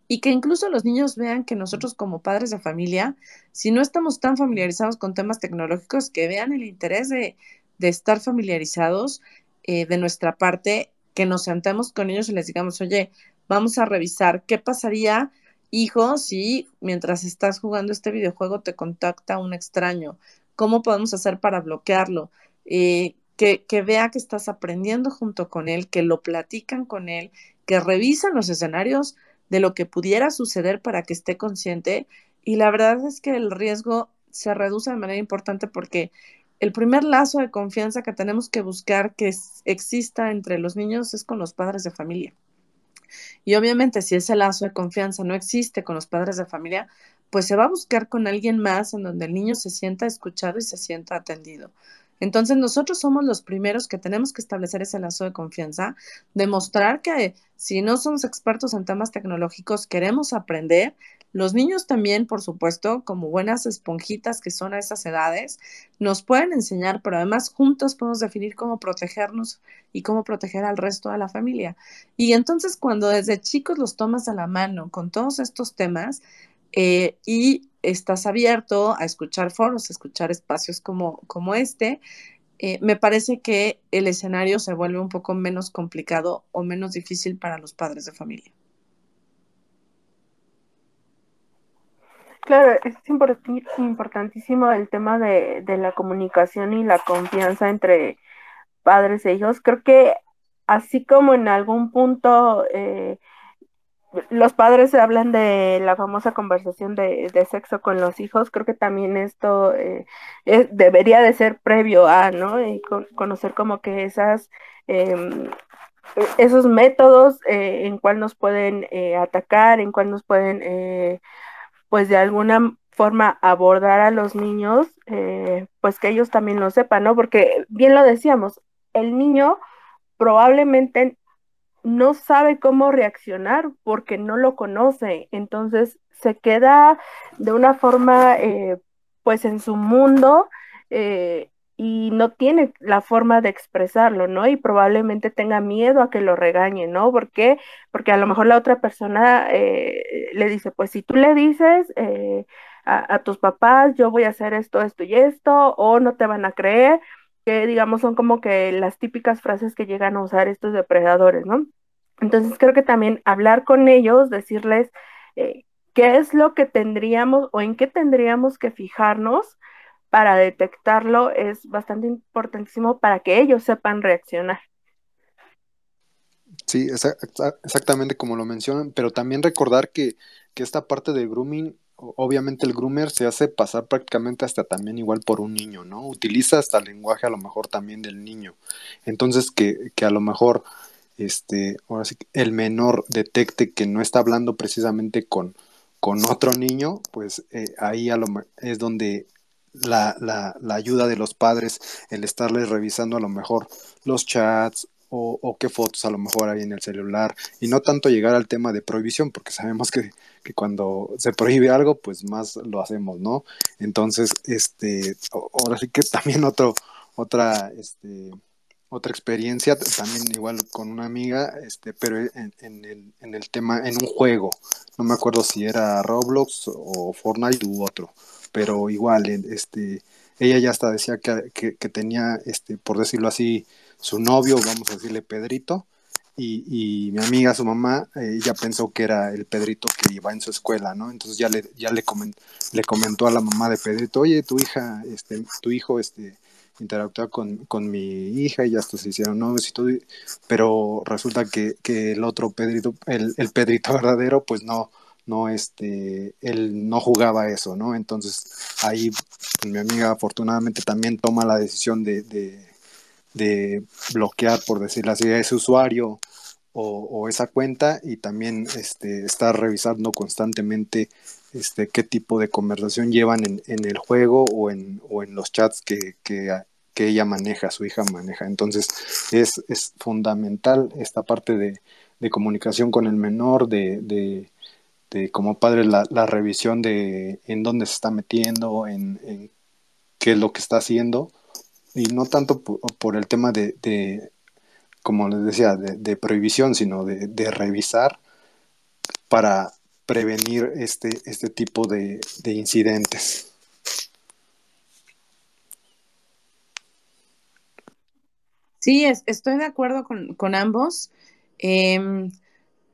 y que incluso los niños vean que nosotros como padres de familia, si no estamos tan familiarizados con temas tecnológicos, que vean el interés de, estar familiarizados eh, de nuestra parte, que nos sentemos con ellos y les digamos, oye, vamos a revisar qué pasaría, hijo, si mientras estás jugando este videojuego te contacta un extraño, cómo podemos hacer para bloquearlo eh, que, vea que estás aprendiendo junto con él, que lo platican con él, que revisan los escenarios de lo que pudiera suceder para que esté consciente. Y la verdad es que el riesgo se reduce de manera importante porque el primer lazo de confianza que tenemos que buscar que exista entre los niños es con los padres de familia. Y obviamente si ese lazo de confianza no existe con los padres de familia, pues se va a buscar con alguien más en donde el niño se sienta escuchado y se sienta atendido. Entonces nosotros somos los primeros que tenemos que establecer ese lazo de confianza, demostrar que si no somos expertos en temas tecnológicos, queremos aprender. Los niños también, por supuesto, como buenas esponjitas que son a esas edades, nos pueden enseñar, pero además juntos podemos definir cómo protegernos y cómo proteger al resto de la familia. Y entonces cuando desde chicos los tomas a la mano con todos estos temas, eh, y estás abierto a escuchar foros, a escuchar espacios como, como este, eh, me parece que el escenario se vuelve un poco menos complicado o menos difícil para los padres de familia. Claro, es importantísimo el tema de, la comunicación y la confianza entre padres e hijos. Creo que así como en algún punto eh, los padres hablan de la famosa conversación de, sexo con los hijos, creo que también esto eh, debería de ser previo a, ¿no? Conocer como que esas, em, esos métodos eh, en cuál nos pueden eh, atacar, en cuál nos pueden, pues de alguna forma abordar a los niños, pues que ellos también lo sepan, ¿no? Porque bien lo decíamos, el niño probablemente no sabe cómo reaccionar porque no lo conoce. Entonces se queda de una forma, eh, pues en su mundo eh, y no tiene la forma de expresarlo, ¿no? Y probablemente tenga miedo a que lo regañe, ¿no? ¿Por qué? Porque a lo mejor la otra persona eh, le dice, pues si tú le dices a, a tus papás, yo voy a hacer esto, esto y esto, o no te van a creer que digamos son como que las típicas frases que llegan a usar estos depredadores, ¿no? Entonces creo que también hablar con ellos, decirles eh, qué es lo que tendríamos o en qué tendríamos que fijarnos para detectarlo es bastante importantísimo para que ellos sepan reaccionar. Sí, exactamente como lo mencionan, pero también recordar que, que esta parte de grooming obviamente el groomer se hace pasar prácticamente hasta también igual por un niño, ¿no? Utiliza hasta el lenguaje a lo mejor también del niño. Entonces que, que a lo mejor este, ahora sí, el menor detecte que no está hablando precisamente con, con otro niño, pues eh, ahí a lo, es donde la, la, la, ayuda de los padres, el estarles revisando a lo mejor los chats o, qué fotos a lo mejor hay en el celular, y no tanto llegar al tema de prohibición, porque sabemos que, que cuando se prohíbe algo, pues más lo hacemos, ¿no? Entonces, este, ahora sí que también otro, otra, este, otra experiencia, también igual con una amiga, este, pero en, el, en el tema, en un juego, no me acuerdo si era Roblox o Fortnite u otro, pero igual, este, ella ya hasta decía que, que, tenía, este, por decirlo así, su novio, vamos a decirle Pedrito, y, y mi amiga, su mamá, eh, ya pensó que era el Pedrito que iba en su escuela, ¿no? Entonces ya le, ya le, le comentó a la mamá de Pedrito, oye, tu hija, este, tu hijo, este, interactuar con, con, mi hija y hasta se hicieron novios y todo, pero resulta que, que el otro Pedrito, el, el, Pedrito verdadero, pues no, no, este, él no jugaba eso, ¿no? Entonces ahí mi amiga afortunadamente también toma la decisión de, de, de bloquear, por decirlo así, a ese usuario o, esa cuenta y también este, estar revisando constantemente este, qué tipo de conversación llevan en, el juego o en, o en los chats que, que, ella maneja, su hija maneja. Entonces es, es fundamental esta parte de, de, comunicación con el menor, de, de, como padre la, la, revisión de en dónde se está metiendo, en, en, qué es lo que está haciendo y no tanto por, el tema de, como les decía, de, prohibición, sino de, revisar para prevenir este, este tipo de, incidentes. Sí, estoy de acuerdo con, ambos. Em, e, e,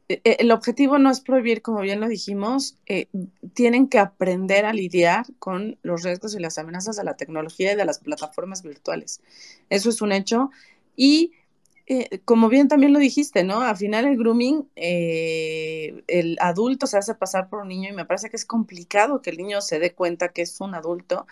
el objetivo no es prohibir, como bien lo dijimos, eh, tienen que aprender a lidiar con los riesgos y las amenazas de la tecnología y de las plataformas virtuales. Eso es un hecho. Y eh, como bien también lo dijiste, ¿no? Al final el grooming, eh, el adulto se hace pasar por un niño y me parece que es complicado que el niño se dé cuenta que es un adulto.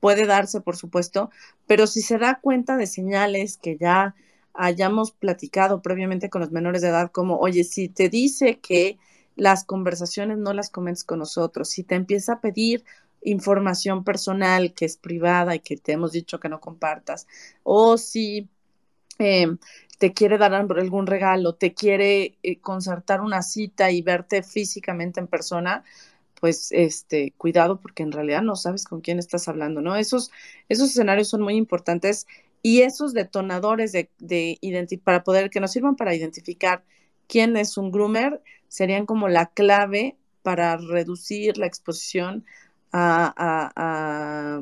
Puede darse, por supuesto, pero si se da cuenta de señales que ya hayamos platicado previamente con los menores de edad, como, oye, si te dice que las conversaciones no las comentes con nosotros, si te empieza a pedir información personal que es privada y que te hemos dicho que no compartas, o si em, te quiere dar algún regalo, te quiere eh, concertar una cita y verte físicamente en persona, pues este, cuidado porque en realidad no sabes con quién estás hablando, ¿no? Esos, esos escenarios son muy importantes y esos detonadores de, de para poder, que nos sirvan para identificar quién es un groomer, serían como la clave para reducir la exposición a,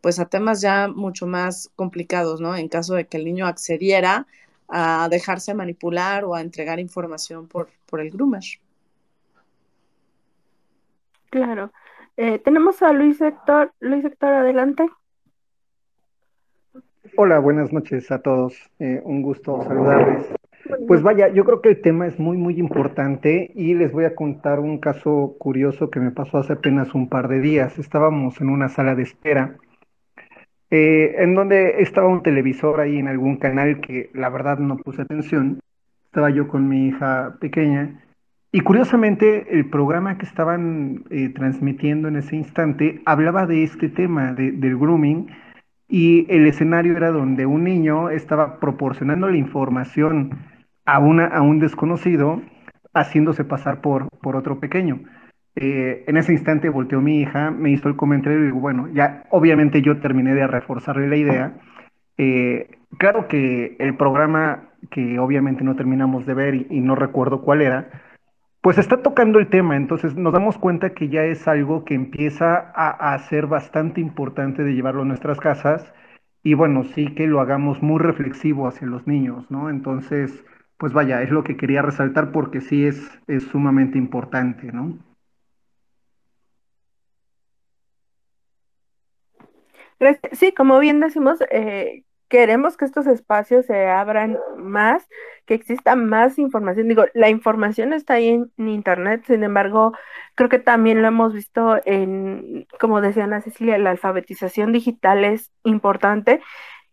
pues a temas ya mucho más complicados, ¿no? En caso de que el niño accediera a dejarse manipular o a entregar información por, por el groomer. Claro. Eh, tenemos a Luis Héctor. Luis Héctor, adelante. Hola, buenas noches a todos. Eh, un gusto saludarles. Pues vaya, yo creo que el tema es muy, muy importante y les voy a contar un caso curioso que me pasó hace apenas un par de días. Estábamos en una sala de espera eh, en donde estaba un televisor ahí en algún canal que la verdad no puse atención. Estaba yo con mi hija pequeña y curiosamente el programa que estaban eh, transmitiendo en ese instante hablaba de este tema, del grooming y el escenario era donde un niño estaba proporcionando la información a, una, a un desconocido haciéndose pasar por, por otro pequeño. Eh, en ese instante volteó mi hija, me hizo el comentario y digo, bueno, ya obviamente yo terminé de reforzarle la idea. Eh, claro que el programa que obviamente no terminamos de ver y no recuerdo cuál era, pues está tocando el tema, entonces nos damos cuenta que ya es algo que empieza a, ser bastante importante de llevarlo a nuestras casas y bueno, sí que lo hagamos muy reflexivo hacia los niños, ¿no? Entonces, pues vaya, es lo que quería resaltar porque sí es, es sumamente importante, ¿no? Sí, como bien decimos, eh, queremos que estos espacios se abran más, que exista más información. Digo, la información está ahí en, Internet, sin embargo, creo que también lo hemos visto en, como decía Ana Cecilia, la alfabetización digital es importante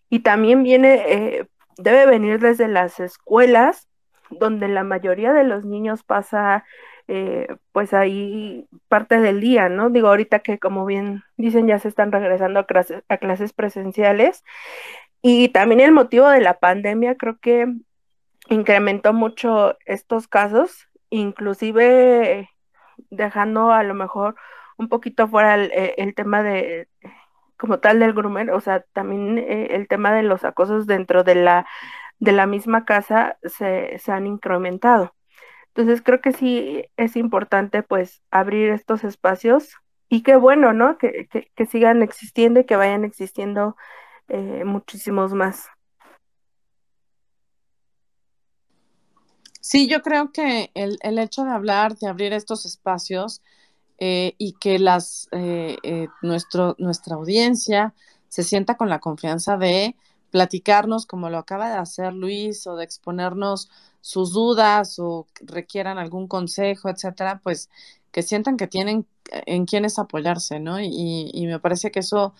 y también viene, eh, debe venir desde las escuelas, donde la mayoría de los niños pasa eh, pues ahí parte del día, ¿no? Digo, ahorita que como bien dicen ya se están regresando a a clases presenciales, y también el motivo de la pandemia creo que incrementó mucho estos casos, inclusive dejando a lo mejor un poquito fuera el, eh, tema de como tal del groomer, o sea, también eh, el tema de los acosos dentro de la, de la misma casa se, se han incrementado. Entonces creo que sí es importante pues abrir estos espacios y qué bueno, ¿no? Que, que, que sigan existiendo y que vayan existiendo eh, muchísimos más. Sí, yo creo que el, hecho de hablar, de abrir estos espacios eh, y que las, eh, nuestro, nuestra audiencia se sienta con la confianza de platicarnos como lo acaba de hacer Luis o de exponernos sus dudas o requieran algún consejo, etcétera, pues que sientan que tienen en quienes apoyarse, ¿no? Y me parece que eso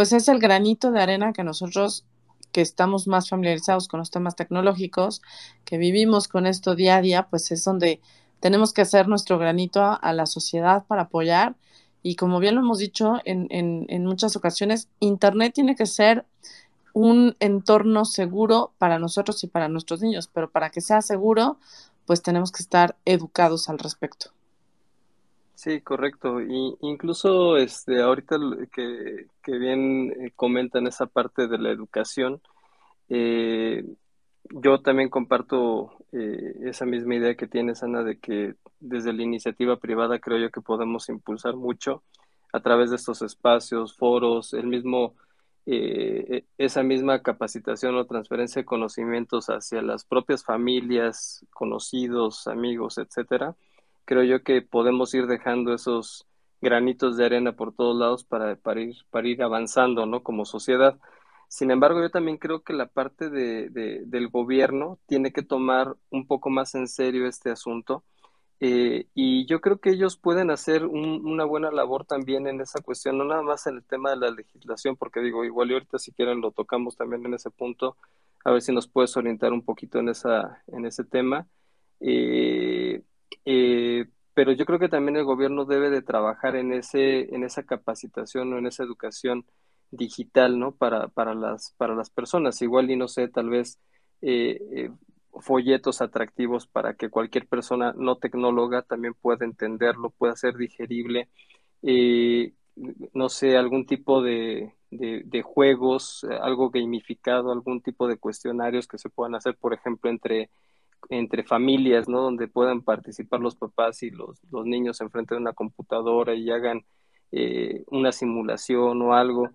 pues es el granito de arena que nosotros que estamos más familiarizados con los temas tecnológicos, que vivimos con esto día a día, pues es donde tenemos que hacer nuestro granito a, la sociedad para apoyar. Y como bien lo hemos dicho en, en, muchas ocasiones, Internet tiene que ser un entorno seguro para nosotros y para nuestros niños, pero para que sea seguro, pues tenemos que estar educados al respecto. Sí, correcto. Y incluso este, ahorita que, que bien eh, comentan esa parte de la educación, eh, yo también comparto eh, esa misma idea que tienes, Ana, de que desde la iniciativa privada creo yo que podemos impulsar mucho a través de estos espacios, foros, el mismo, eh, esa misma capacitación o transferencia de conocimientos hacia las propias familias, conocidos, amigos, etcétera. Creo yo que podemos ir dejando esos granitos de arena por todos lados para, ir, para ir avanzando, ¿no? Como sociedad. Sin embargo, yo también creo que la parte de, del gobierno tiene que tomar un poco más en serio este asunto. Eh, y yo creo que ellos pueden hacer una buena labor también en esa cuestión, no nada más en el tema de la legislación, porque digo, igual y ahorita si quieren lo tocamos también en ese punto, a ver si nos puedes orientar un poquito en, esa, en ese tema. Eh, eh, pero yo creo que también el gobierno debe de trabajar en, ese, en esa capacitación o en esa educación digital, ¿no? Para, para, las, para las personas. Igual y no sé, tal vez eh, eh, folletos atractivos para que cualquier persona no tecnóloga también pueda entenderlo, pueda ser digerible. Eh, no sé, algún tipo de, de, juegos, algo gamificado, algún tipo de cuestionarios que se puedan hacer, por ejemplo, entre, entre familias, ¿no? Donde puedan participar los papás y los, los niños enfrente de una computadora y hagan una simulación o algo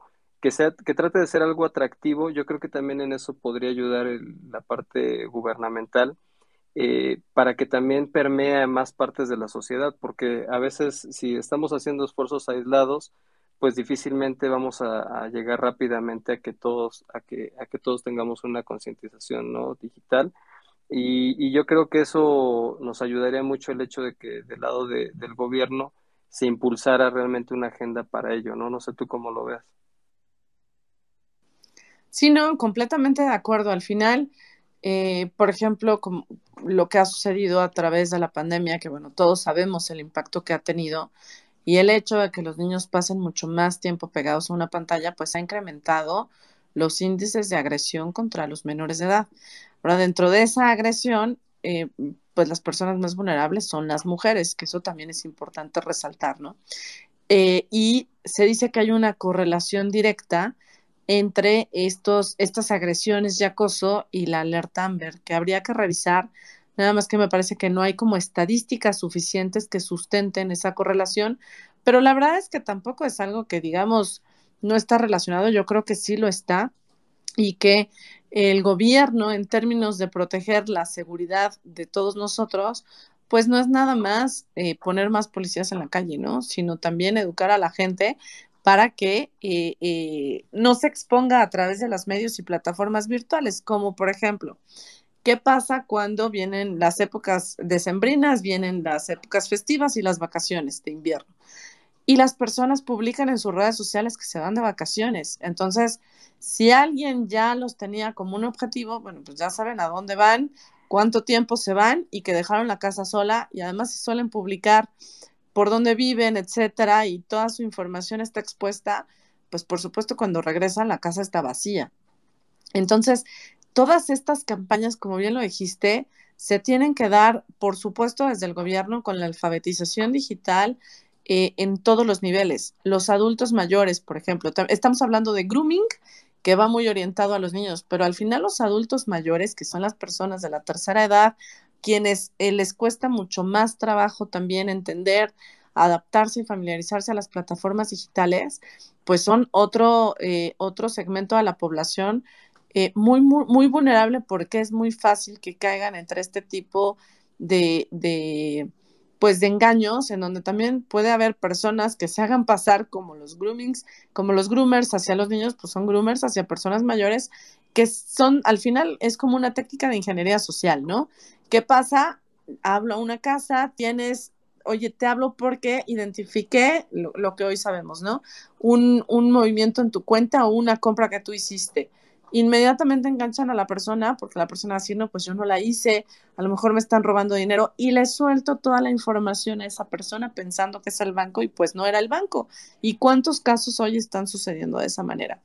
que, sea, que trate de ser algo atractivo, yo creo que también en eso podría ayudar la parte gubernamental eh, para que también permee a más partes de la sociedad, porque a veces si estamos haciendo esfuerzos aislados, pues difícilmente vamos a, llegar rápidamente a que todos, a que, a que todos tengamos una concientización ¿no? digital. Y, y, yo creo que eso nos ayudaría mucho el hecho de que del lado de, del gobierno se impulsara realmente una agenda para ello, ¿no? No sé tú cómo lo veas. Sí, no, completamente de acuerdo. Al final, eh, por ejemplo, como lo que ha sucedido a través de la pandemia, que bueno, todos sabemos el impacto que ha tenido y el hecho de que los niños pasen mucho más tiempo pegados a una pantalla, pues ha incrementado los índices de agresión contra los menores de edad. Ahora, dentro de esa agresión, eh, pues las personas más vulnerables son las mujeres, que eso también es importante resaltar, ¿no? Eh, y se dice que hay una correlación directa entre estos, estas agresiones de acoso y la alerta Amber, que habría que revisar, nada más que me parece que no hay como estadísticas suficientes que sustenten esa correlación, pero la verdad es que tampoco es algo que digamos no está relacionado, yo creo que sí lo está y que el gobierno en términos de proteger la seguridad de todos nosotros, pues no es nada más eh, poner más policías en la calle, ¿no? Sino también educar a la gente para que eh, eh, no se exponga a través de los medios y plataformas virtuales, como por ejemplo, ¿qué pasa cuando vienen las épocas decembrinas, vienen las épocas festivas y las vacaciones de invierno? Y las personas publican en sus redes sociales que se van de vacaciones. Entonces, si alguien ya los tenía como un objetivo, bueno, pues ya saben a dónde van, cuánto tiempo se van y que dejaron la casa sola y además se suelen publicar por dónde viven, etcétera, y toda su información está expuesta, pues por supuesto cuando regresan la casa está vacía. Entonces, todas estas campañas, como bien lo dijiste, se tienen que dar, por supuesto, desde el gobierno con la alfabetización digital eh, en todos los niveles. Los adultos mayores, por ejemplo, estamos hablando de grooming, que va muy orientado a los niños, pero al final los adultos mayores, que son las personas de la tercera edad, quienes eh, les cuesta mucho más trabajo también entender, adaptarse y familiarizarse a las plataformas digitales, pues son otro, eh, otro segmento de la población muy, muy, vulnerable porque es muy fácil que caigan entre este tipo de, pues de engaños en donde también puede haber personas que se hagan pasar como los groomings, como los groomers hacia los niños, pues son groomers hacia personas mayores que son, al final, es como una técnica de ingeniería social, ¿no? ¿Qué pasa? Hablo a una casa, tienes, oye, te hablo porque identifiqué lo, que hoy sabemos, ¿no? Un, un, movimiento en tu cuenta o una compra que tú hiciste. Inmediatamente enganchan a la persona porque la persona así, no, pues yo no la hice, a lo mejor me están robando dinero y le suelto toda la información a esa persona pensando que es el banco y pues no era el banco. ¿Y cuántos casos hoy están sucediendo de esa manera?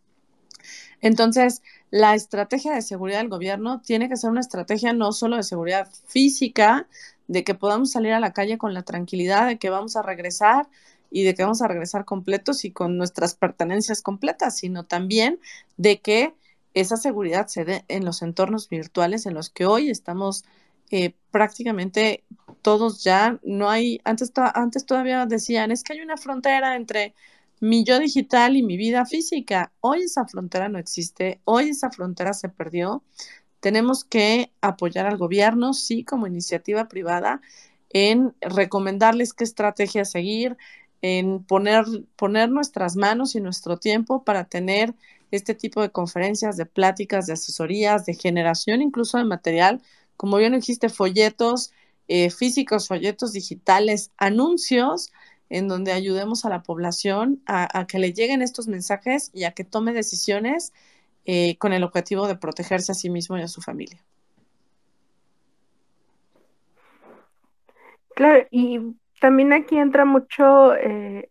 Entonces, la estrategia de seguridad del gobierno tiene que ser una estrategia no solo de seguridad física de que podamos salir a la calle con la tranquilidad de que vamos a regresar y de que vamos a regresar completos y con nuestras pertenencias completas, sino también de que esa seguridad se dé en los entornos virtuales en los que hoy estamos eh, prácticamente todos ya, no hay, antes, antes todavía decían, es que hay una frontera entre mi yo digital y mi vida física. Hoy esa frontera no existe, hoy esa frontera se perdió. Tenemos que apoyar al gobierno, sí, como iniciativa privada, en recomendarles qué estrategia seguir, en poner, poner nuestras manos y nuestro tiempo para tener este tipo de conferencias, de pláticas, de asesorías, de generación incluso de material, como bien dijiste, folletos eh, físicos, folletos digitales, anuncios en donde ayudemos a la población a, que le lleguen estos mensajes y a que tome decisiones eh, con el objetivo de protegerse a sí mismo y a su familia. Claro, y también aquí entra mucho eh,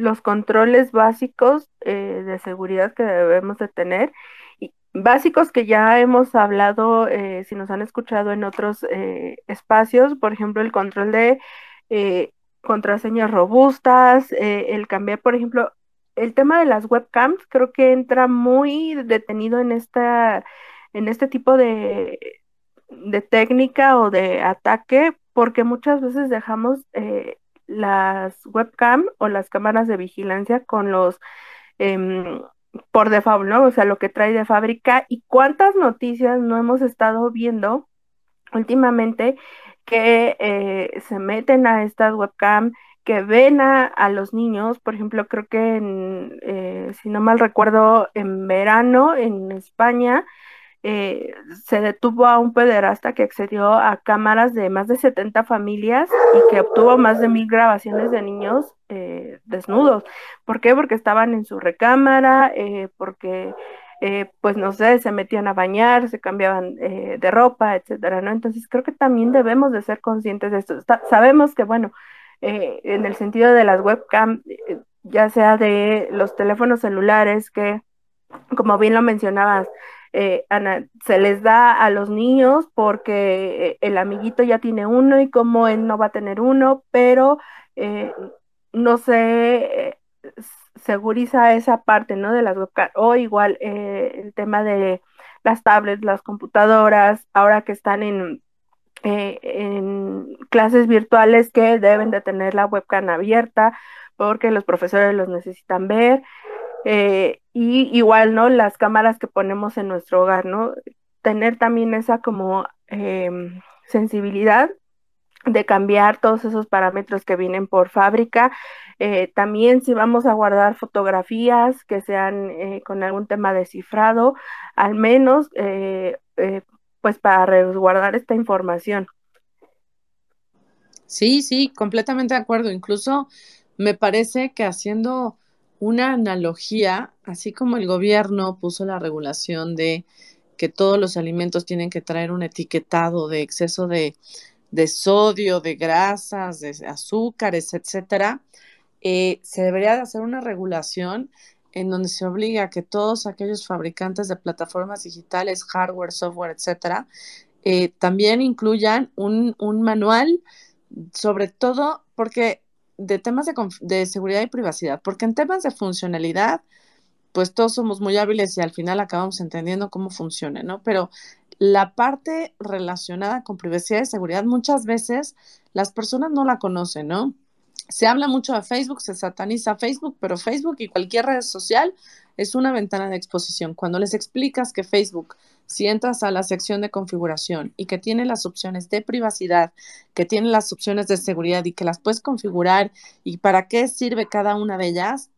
los controles básicos eh, de seguridad que debemos de tener, y básicos que ya hemos hablado, eh, si nos han escuchado en otros espacios, por ejemplo, el control de contraseñas robustas, el cambiar, por ejemplo, el tema de las webcams creo que entra muy detenido en esta en este tipo de, de técnica o de ataque porque muchas veces dejamos eh, las webcam o las cámaras de vigilancia con los em, por default, ¿no? O sea, lo que trae de fábrica y cuántas noticias no hemos estado viendo últimamente que eh, se meten a estas webcam, que ven a, los niños, por ejemplo, creo que en, eh, si no mal recuerdo, en verano en España, eh, se detuvo a un pederasta que accedió a cámaras de más de 70 familias y que obtuvo más de mil grabaciones de niños eh, desnudos. ¿Por qué? Porque estaban en su recámara, eh, porque, pues no sé, se metían a bañar, se cambiaban de ropa, etcétera, ¿no? Entonces creo que también debemos de ser conscientes de esto. sabemos que, bueno, en el sentido de las webcam, ya sea de los teléfonos celulares que, como bien lo mencionabas, eh, Ana, se les da a los niños porque eh, el amiguito ya tiene uno y como él no va a tener uno, pero eh, no se seguriza esa parte, ¿no? De las o igual el tema de las tablets, las computadoras, ahora que están en, en clases virtuales que deben de tener la webcam abierta porque los profesores los necesitan ver. Eh, y igual, ¿no? Las cámaras que ponemos en nuestro hogar, ¿no? Tener también esa como em, sensibilidad de cambiar todos esos parámetros que vienen por fábrica. Eh, también si vamos a guardar fotografías que sean eh, con algún tema de cifrado, al menos pues para resguardar esta información. Sí, sí, completamente de acuerdo. Incluso me parece que haciendo una analogía, así como el gobierno puso la regulación de que todos los alimentos tienen que traer un etiquetado de exceso de, sodio, de grasas, de azúcares, etcétera, eh, se debería de hacer una regulación en donde se obliga a que todos aquellos fabricantes de plataformas digitales, hardware, software, etcétera, eh, también incluyan un, un manual, sobre todo porque de temas de, seguridad y privacidad, porque en temas de funcionalidad, pues todos somos muy hábiles y al final acabamos entendiendo cómo funciona, ¿no? Pero la parte relacionada con privacidad y seguridad, muchas veces las personas no la conocen, ¿no? Se habla mucho de Facebook, se sataniza Facebook, pero Facebook y cualquier red social es una ventana de exposición. Cuando les explicas que Facebook si entras a la sección de configuración y que tiene las opciones de privacidad, que tiene las opciones de seguridad y que las puedes configurar y para qué sirve cada una de ellas,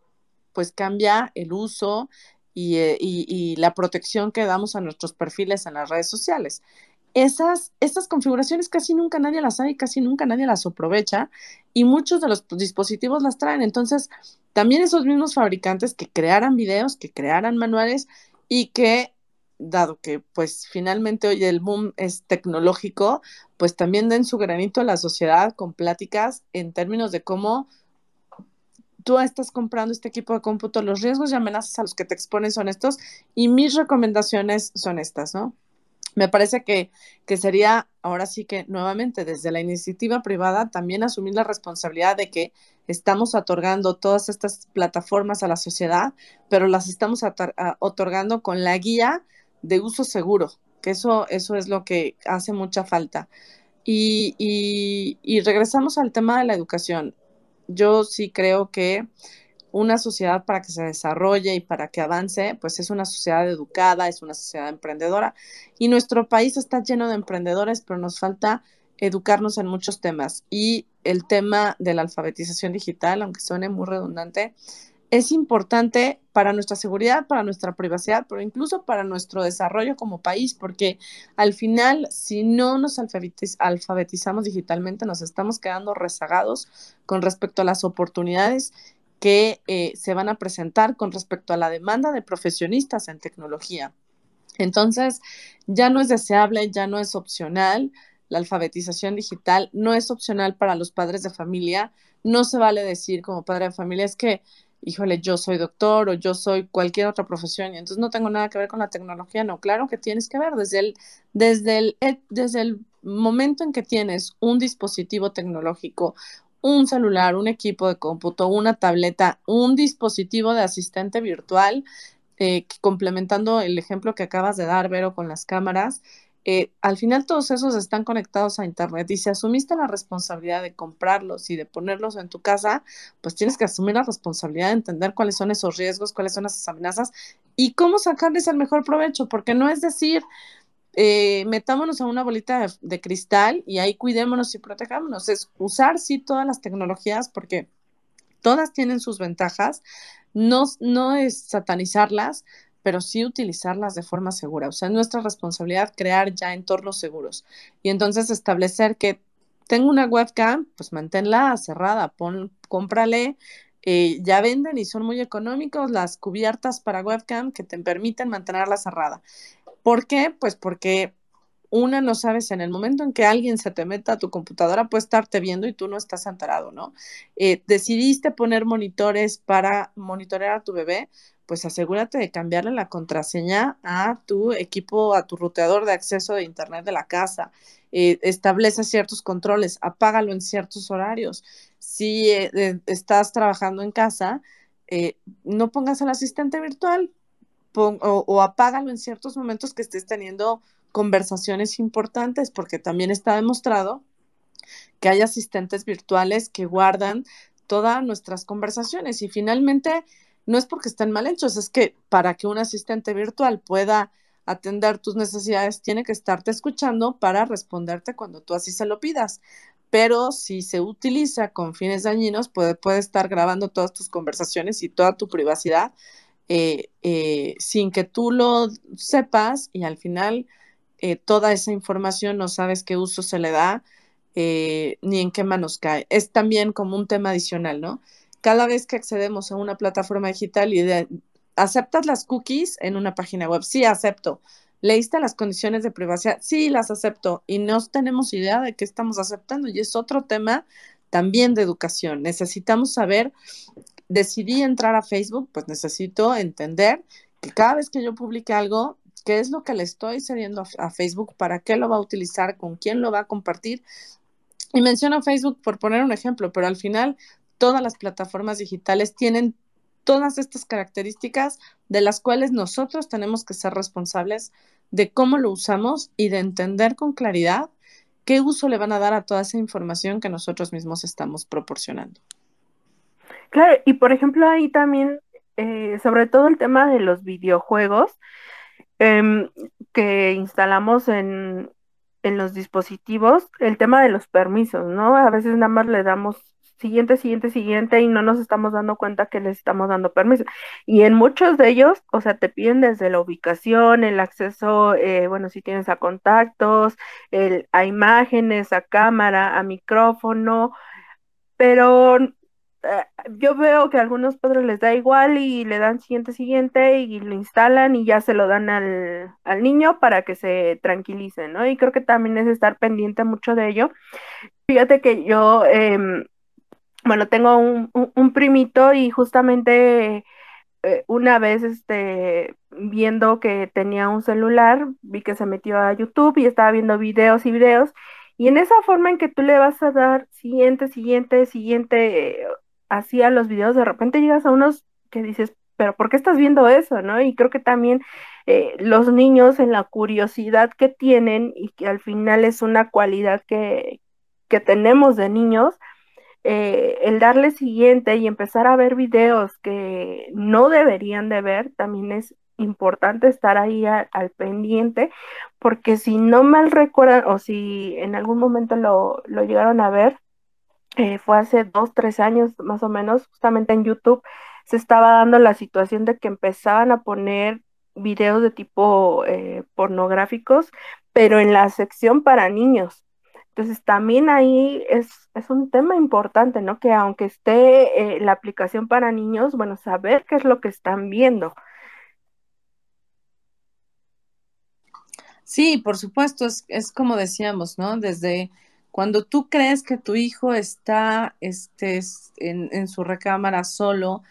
pues cambia el uso y, eh, la protección que damos a nuestros perfiles en las redes sociales. Esas, configuraciones casi nunca nadie las sabe y casi nunca nadie las aprovecha y muchos de los dispositivos las traen. Entonces, también esos mismos fabricantes que crearan videos, que crearan manuales y que dado que pues finalmente hoy el boom es tecnológico, pues también den su granito a la sociedad con pláticas en términos de cómo tú estás comprando este equipo de cómputo, los riesgos y amenazas a los que te expones son estos y mis recomendaciones son estas, ¿no? me parece que, que, sería ahora sí que nuevamente desde la iniciativa privada también asumir la responsabilidad de que estamos otorgando todas estas plataformas a la sociedad, pero las estamos otorgando con la guía de uso seguro, que eso, eso es lo que hace mucha falta. Y, y, y regresamos al tema de la educación. Yo sí creo que una sociedad para que se desarrolle y para que avance, pues es una sociedad educada, es una sociedad emprendedora. Y nuestro país está lleno de emprendedores, pero nos falta educarnos en muchos temas. Y el tema de la alfabetización digital, aunque suene muy redundante, es importante para nuestra seguridad, para nuestra privacidad, pero incluso para nuestro desarrollo como país, porque al final, si no nos alfabetizamos digitalmente, nos estamos quedando rezagados con respecto a las oportunidades que eh, se van a presentar con respecto a la demanda de profesionistas en tecnología. Entonces, ya no es deseable, ya no es opcional. La alfabetización digital no es opcional para los padres de familia. No se vale decir como padre de familia es que, híjole, yo soy doctor o yo soy cualquier otra profesión y entonces no tengo nada que ver con la tecnología. No, claro que tienes que ver desde el, desde el, eh, desde el momento en que tienes un dispositivo tecnológico, un celular, un equipo de cómputo, una tableta, un dispositivo de asistente virtual, eh, complementando el ejemplo que acabas de dar, Vero, con las cámaras, eh, al final todos esos están conectados a Internet y si asumiste la responsabilidad de comprarlos y de ponerlos en tu casa, pues tienes que asumir la responsabilidad de entender cuáles son esos riesgos, cuáles son esas amenazas y cómo sacarles el mejor provecho, porque no es decir, eh, metámonos a una bolita de, cristal y ahí cuidémonos y protejámonos. Es usar sí todas las tecnologías porque todas tienen sus ventajas, no, no es satanizarlas, pero sí utilizarlas de forma segura. O sea, es nuestra responsabilidad crear ya entornos seguros y entonces establecer que tengo una webcam, pues manténla cerrada, pon, cómprale. Eh, ya venden y son muy económicos las cubiertas para webcam que te permiten mantenerla cerrada. ¿Por qué? Pues porque una no sabes en el momento en que alguien se te meta a tu computadora puede estarte viendo y tú no estás enterado, ¿no? Eh, decidiste poner monitores para monitorear a tu bebé, pues asegúrate de cambiarle la contraseña a tu equipo, a tu ruteador de acceso de internet de la casa. Eh, establece ciertos controles, apágalo en ciertos horarios. Si eh, estás trabajando en casa, no pongas al asistente virtual, o, apágalo en ciertos momentos que estés teniendo conversaciones importantes, porque también está demostrado que hay asistentes virtuales que guardan todas nuestras conversaciones y finalmente no es porque estén mal hechos, es que para que un asistente virtual pueda atender tus necesidades, tiene que estarte escuchando para responderte cuando tú así se lo pidas. Pero si se utiliza con fines dañinos, puede, puede estar grabando todas tus conversaciones y toda tu privacidad eh, eh, sin que tú lo sepas y al final eh, toda esa información no sabes qué uso se le da ni en qué manos cae. Es también como un tema adicional, ¿no? Cada vez que accedemos a una plataforma digital y aceptas las cookies en una página web, sí, acepto. ¿Leíste las condiciones de privacidad? Sí, las acepto. Y no tenemos idea de qué estamos aceptando. Y es otro tema también de educación. Necesitamos saber decidí entrar a Facebook, pues necesito entender que cada vez que yo publique algo, qué es lo que le estoy cediendo a, Facebook, para qué lo va a utilizar, con quién lo va a compartir. Y menciono Facebook por poner un ejemplo, pero al final todas las plataformas digitales tienen todas estas características de las cuales nosotros tenemos que ser responsables de cómo lo usamos y de entender con claridad qué uso le van a dar a toda esa información que nosotros mismos estamos proporcionando. Claro, y por ejemplo ahí también, eh, sobre todo el tema de los videojuegos em, que instalamos en, en los dispositivos, el tema de los permisos, ¿no? A veces nada más le damos siguiente, siguiente, siguiente y no nos estamos dando cuenta que les estamos dando permiso. Y en muchos de ellos, o sea, te piden desde la ubicación, el acceso, eh, bueno, si tienes a contactos, el, a imágenes, a cámara, a micrófono, pero eh, yo veo que a algunos padres les da igual y le dan siguiente, siguiente y lo instalan y ya se lo dan al, al niño para que se tranquilice, ¿no? Y creo que también es estar pendiente mucho de ello. Fíjate que yo, em, bueno, tengo un, un, primito y justamente eh, una vez este, viendo que tenía un celular, vi que se metió a YouTube y estaba viendo videos y videos, y en esa forma en que tú le vas a dar siguiente, siguiente, siguiente, eh, así a los videos, de repente llegas a unos que dices, pero ¿por qué estás viendo eso? ¿no? Y creo que también eh, los niños en la curiosidad que tienen y que al final es una cualidad que, que tenemos de niños, eh, el darle siguiente y empezar a ver videos que no deberían de ver, también es importante estar ahí al pendiente, porque si no mal recuerdan o si en algún momento lo, lo llegaron a ver, eh, fue hace dos, tres años más o menos, justamente en YouTube se estaba dando la situación de que empezaban a poner videos de tipo eh, pornográficos, pero en la sección para niños. Entonces también ahí es, es un tema importante, ¿no? Que aunque esté eh, la aplicación para niños, bueno, saber qué es lo que están viendo. Sí, por supuesto, es, es como decíamos, ¿no? Desde cuando tú crees que tu hijo está este, en, en su recámara solo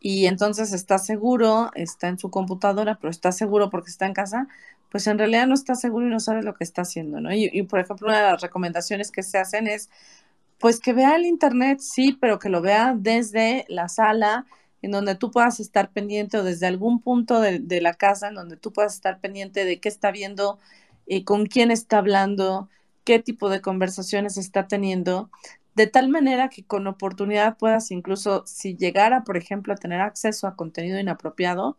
y entonces está seguro, está en su computadora, pero está seguro porque está en casa, pues en realidad no está seguro y no sabe lo que está haciendo, ¿no? Y, por ejemplo, una de las recomendaciones que se hacen es, pues que vea el Internet, sí, pero que lo vea desde la sala, en donde tú puedas estar pendiente o desde algún punto de, la casa, en donde tú puedas estar pendiente de qué está viendo, y con quién está hablando, qué tipo de conversaciones está teniendo, de tal manera que con oportunidad puedas incluso, si llegara, por ejemplo, a tener acceso a contenido inapropiado,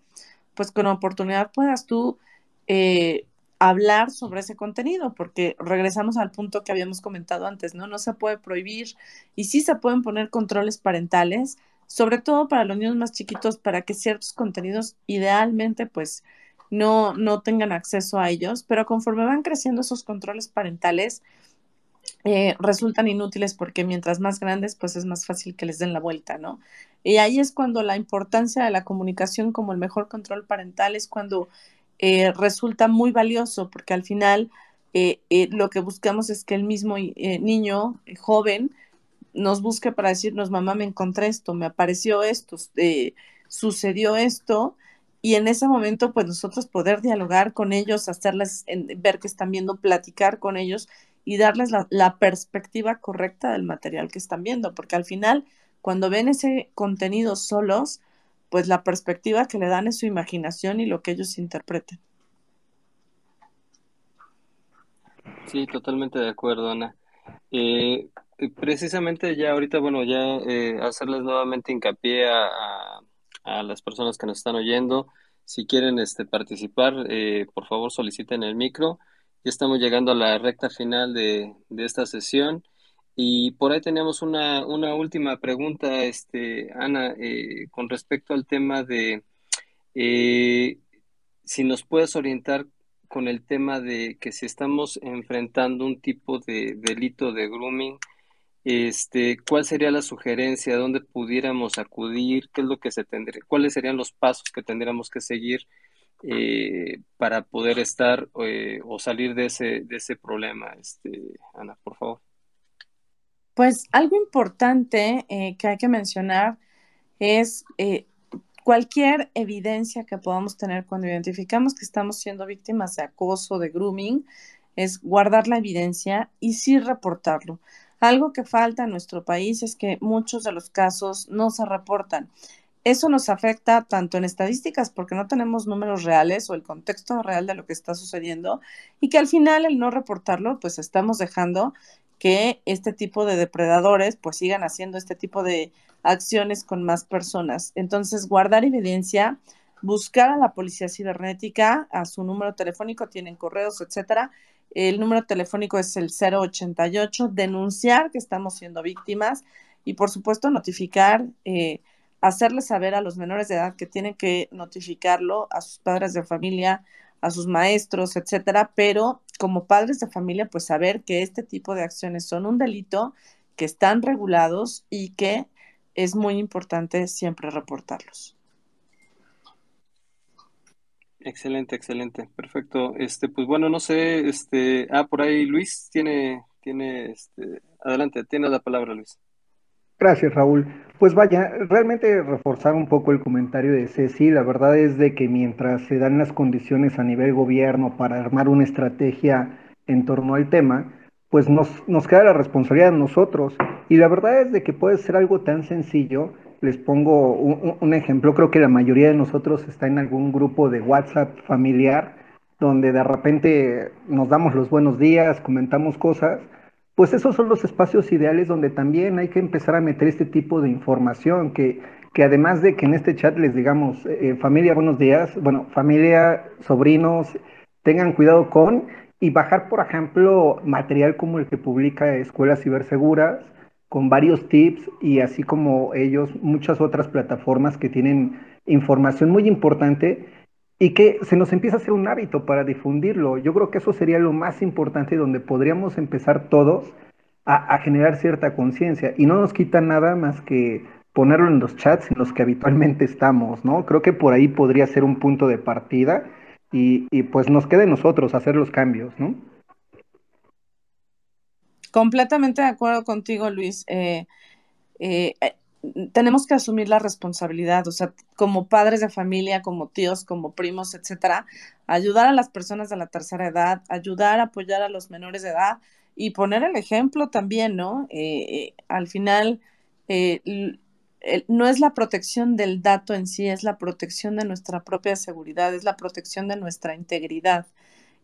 pues con oportunidad puedas tú eh, hablar sobre ese contenido, porque regresamos al punto que habíamos comentado antes, ¿no? No se puede prohibir y sí se pueden poner controles parentales, sobre todo para los niños más chiquitos, para que ciertos contenidos idealmente, pues, no, no tengan acceso a ellos, pero conforme van creciendo esos controles parentales, eh, resultan inútiles porque mientras más grandes, pues es más fácil que les den la vuelta, ¿no? Y ahí es cuando la importancia de la comunicación como el mejor control parental es cuando eh, resulta muy valioso porque al final eh, eh, lo que buscamos es que el mismo niño joven nos busque para decirnos, mamá, me encontré esto, me apareció esto, sucedió esto, y en ese momento, pues nosotros poder dialogar con ellos, hacerles ver que están viendo, platicar con ellos y darles la perspectiva correcta del material que están viendo, porque al final, cuando ven ese contenido solos, pues la perspectiva que le dan es su imaginación y lo que ellos interpreten. Sí, totalmente de acuerdo, Ana. Eh, precisamente ya ahorita, bueno, ya eh, hacerles nuevamente hincapié a, a, las personas que nos están oyendo. Si quieren este, participar, eh, por favor soliciten el micro. Ya estamos llegando a la recta final de, de esta sesión. Y por ahí teníamos una, una última pregunta, este, Ana, eh, con respecto al tema de eh, si nos puedes orientar con el tema de que si estamos enfrentando un tipo de delito de grooming, este, ¿cuál sería la sugerencia? ¿Dónde pudiéramos acudir? ¿Qué es lo que se tendría? ¿Cuáles serían los pasos que tendríamos que seguir eh, para poder estar o salir de ese, de ese problema? Este, Ana, por favor. Pues algo importante eh, que hay que mencionar es eh, cualquier evidencia que podamos tener cuando identificamos que estamos siendo víctimas de acoso, de grooming, es guardar la evidencia y sí reportarlo. Algo que falta en nuestro país es que muchos de los casos no se reportan. Eso nos afecta tanto en estadísticas porque no tenemos números reales o el contexto real de lo que está sucediendo y que al final el no reportarlo pues estamos dejando que este tipo de depredadores pues sigan haciendo este tipo de acciones con más personas. Entonces, guardar evidencia, buscar a la policía cibernética, a su número telefónico, tienen correos, etcétera. El número telefónico es el 088, denunciar que estamos siendo víctimas y, por supuesto, notificar, eh, hacerles saber a los menores de edad que tienen que notificarlo a sus padres de familia, a sus maestros, etcétera, pero como padres de familia, pues saber que este tipo de acciones son un delito, que están regulados y que es muy importante siempre reportarlos. Excelente, excelente, perfecto. Este, pues bueno, no sé, este, ah, por ahí Luis tiene, tiene, este, adelante, tiene la palabra Luis. Gracias, Raúl. Pues vaya, realmente reforzar un poco el comentario de Ceci, la verdad es de que mientras se dan las condiciones a nivel gobierno para armar una estrategia en torno al tema, pues nos, nos queda la responsabilidad a nosotros. Y la verdad es de que puede ser algo tan sencillo. Les pongo un ejemplo, creo que la mayoría de nosotros está en algún grupo de WhatsApp familiar donde de repente nos damos los buenos días, comentamos cosas pues esos son los espacios ideales donde también hay que empezar a meter este tipo de información, que, que además de que en este chat les digamos, eh, familia, buenos días, bueno, familia, sobrinos, tengan cuidado con, y bajar, por ejemplo, material como el que publica Escuelas Ciberseguras, con varios tips y así como ellos, muchas otras plataformas que tienen información muy importante y que se nos empieza a hacer un hábito para difundirlo. Yo creo que eso sería lo más importante donde podríamos empezar todos a, generar cierta conciencia y no nos quita nada más que ponerlo en los chats en los que habitualmente estamos, ¿no? Creo que por ahí podría ser un punto de partida y, pues nos quede nosotros hacer los cambios, ¿no? Completamente de acuerdo contigo, Luis. Eh, eh, tenemos que asumir la responsabilidad, o sea, como padres de familia, como tíos, como primos, etcétera, ayudar a las personas de la tercera edad, ayudar apoyar a los menores de edad y poner el ejemplo también, ¿no? Eh, eh, al final, eh, no es la protección del dato en sí, es la protección de nuestra propia seguridad, es la protección de nuestra integridad.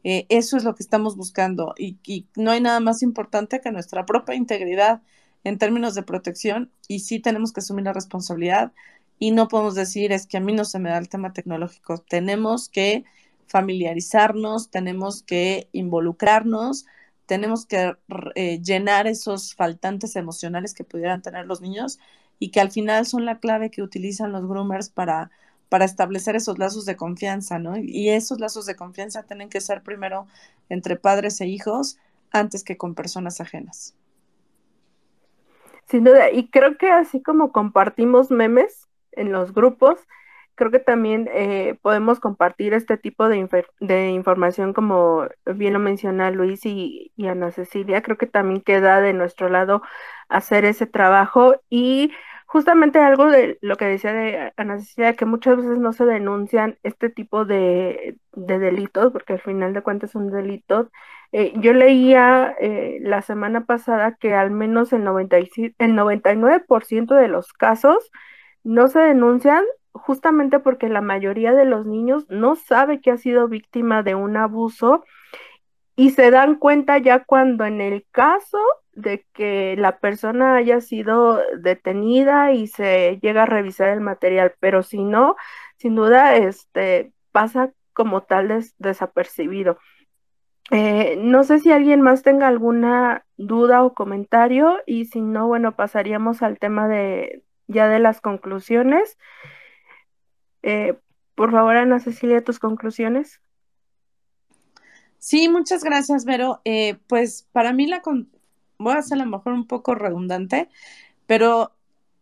eso es lo que estamos buscando y no hay nada más importante que nuestra propia integridad en términos de protección y sí tenemos que asumir la responsabilidad y no podemos decir es que a mí no se me da el tema tecnológico. Tenemos que familiarizarnos, tenemos que involucrarnos, tenemos que eh, llenar esos faltantes emocionales que pudieran tener los niños y que al final son la clave que utilizan los groomers para, para establecer esos lazos de confianza, ¿no? Y esos lazos de confianza tienen que ser primero entre padres e hijos antes que con personas ajenas. Sin duda, y creo que así como compartimos memes en los grupos, creo que también eh, podemos compartir este tipo de, de, información, como bien lo menciona Luis y, y, Ana Cecilia, creo que también queda de nuestro lado hacer ese trabajo y justamente algo de lo que decía de Ana Cecilia, que muchas veces no se denuncian este tipo de, delitos, porque al final de cuentas son delitos. Eh, yo leía eh, la semana pasada que al menos el, 96, el 99% de los casos no se denuncian justamente porque la mayoría de los niños no sabe que ha sido víctima de un abuso y se dan cuenta ya cuando en el caso de que la persona haya sido detenida y se llega a revisar el material, pero si no, sin duda, este pasa como tal desapercibido. Eh, no sé si alguien más tenga alguna duda o comentario y si no, bueno, pasaríamos al tema de ya de las conclusiones. Eh, por favor, Ana Cecilia, tus conclusiones. Sí, muchas gracias, Vero. Eh, pues para mí la, voy a ser a lo mejor un poco redundante, pero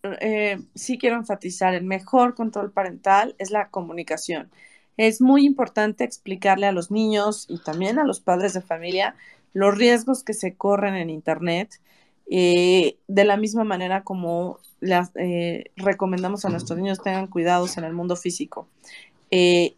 eh, sí quiero enfatizar, el mejor control parental es la comunicación. Es muy importante explicarle a los niños y también a los padres de familia los riesgos que se corren en Internet, eh, de la misma manera como las, eh, recomendamos a nuestros niños tengan cuidados en el mundo físico.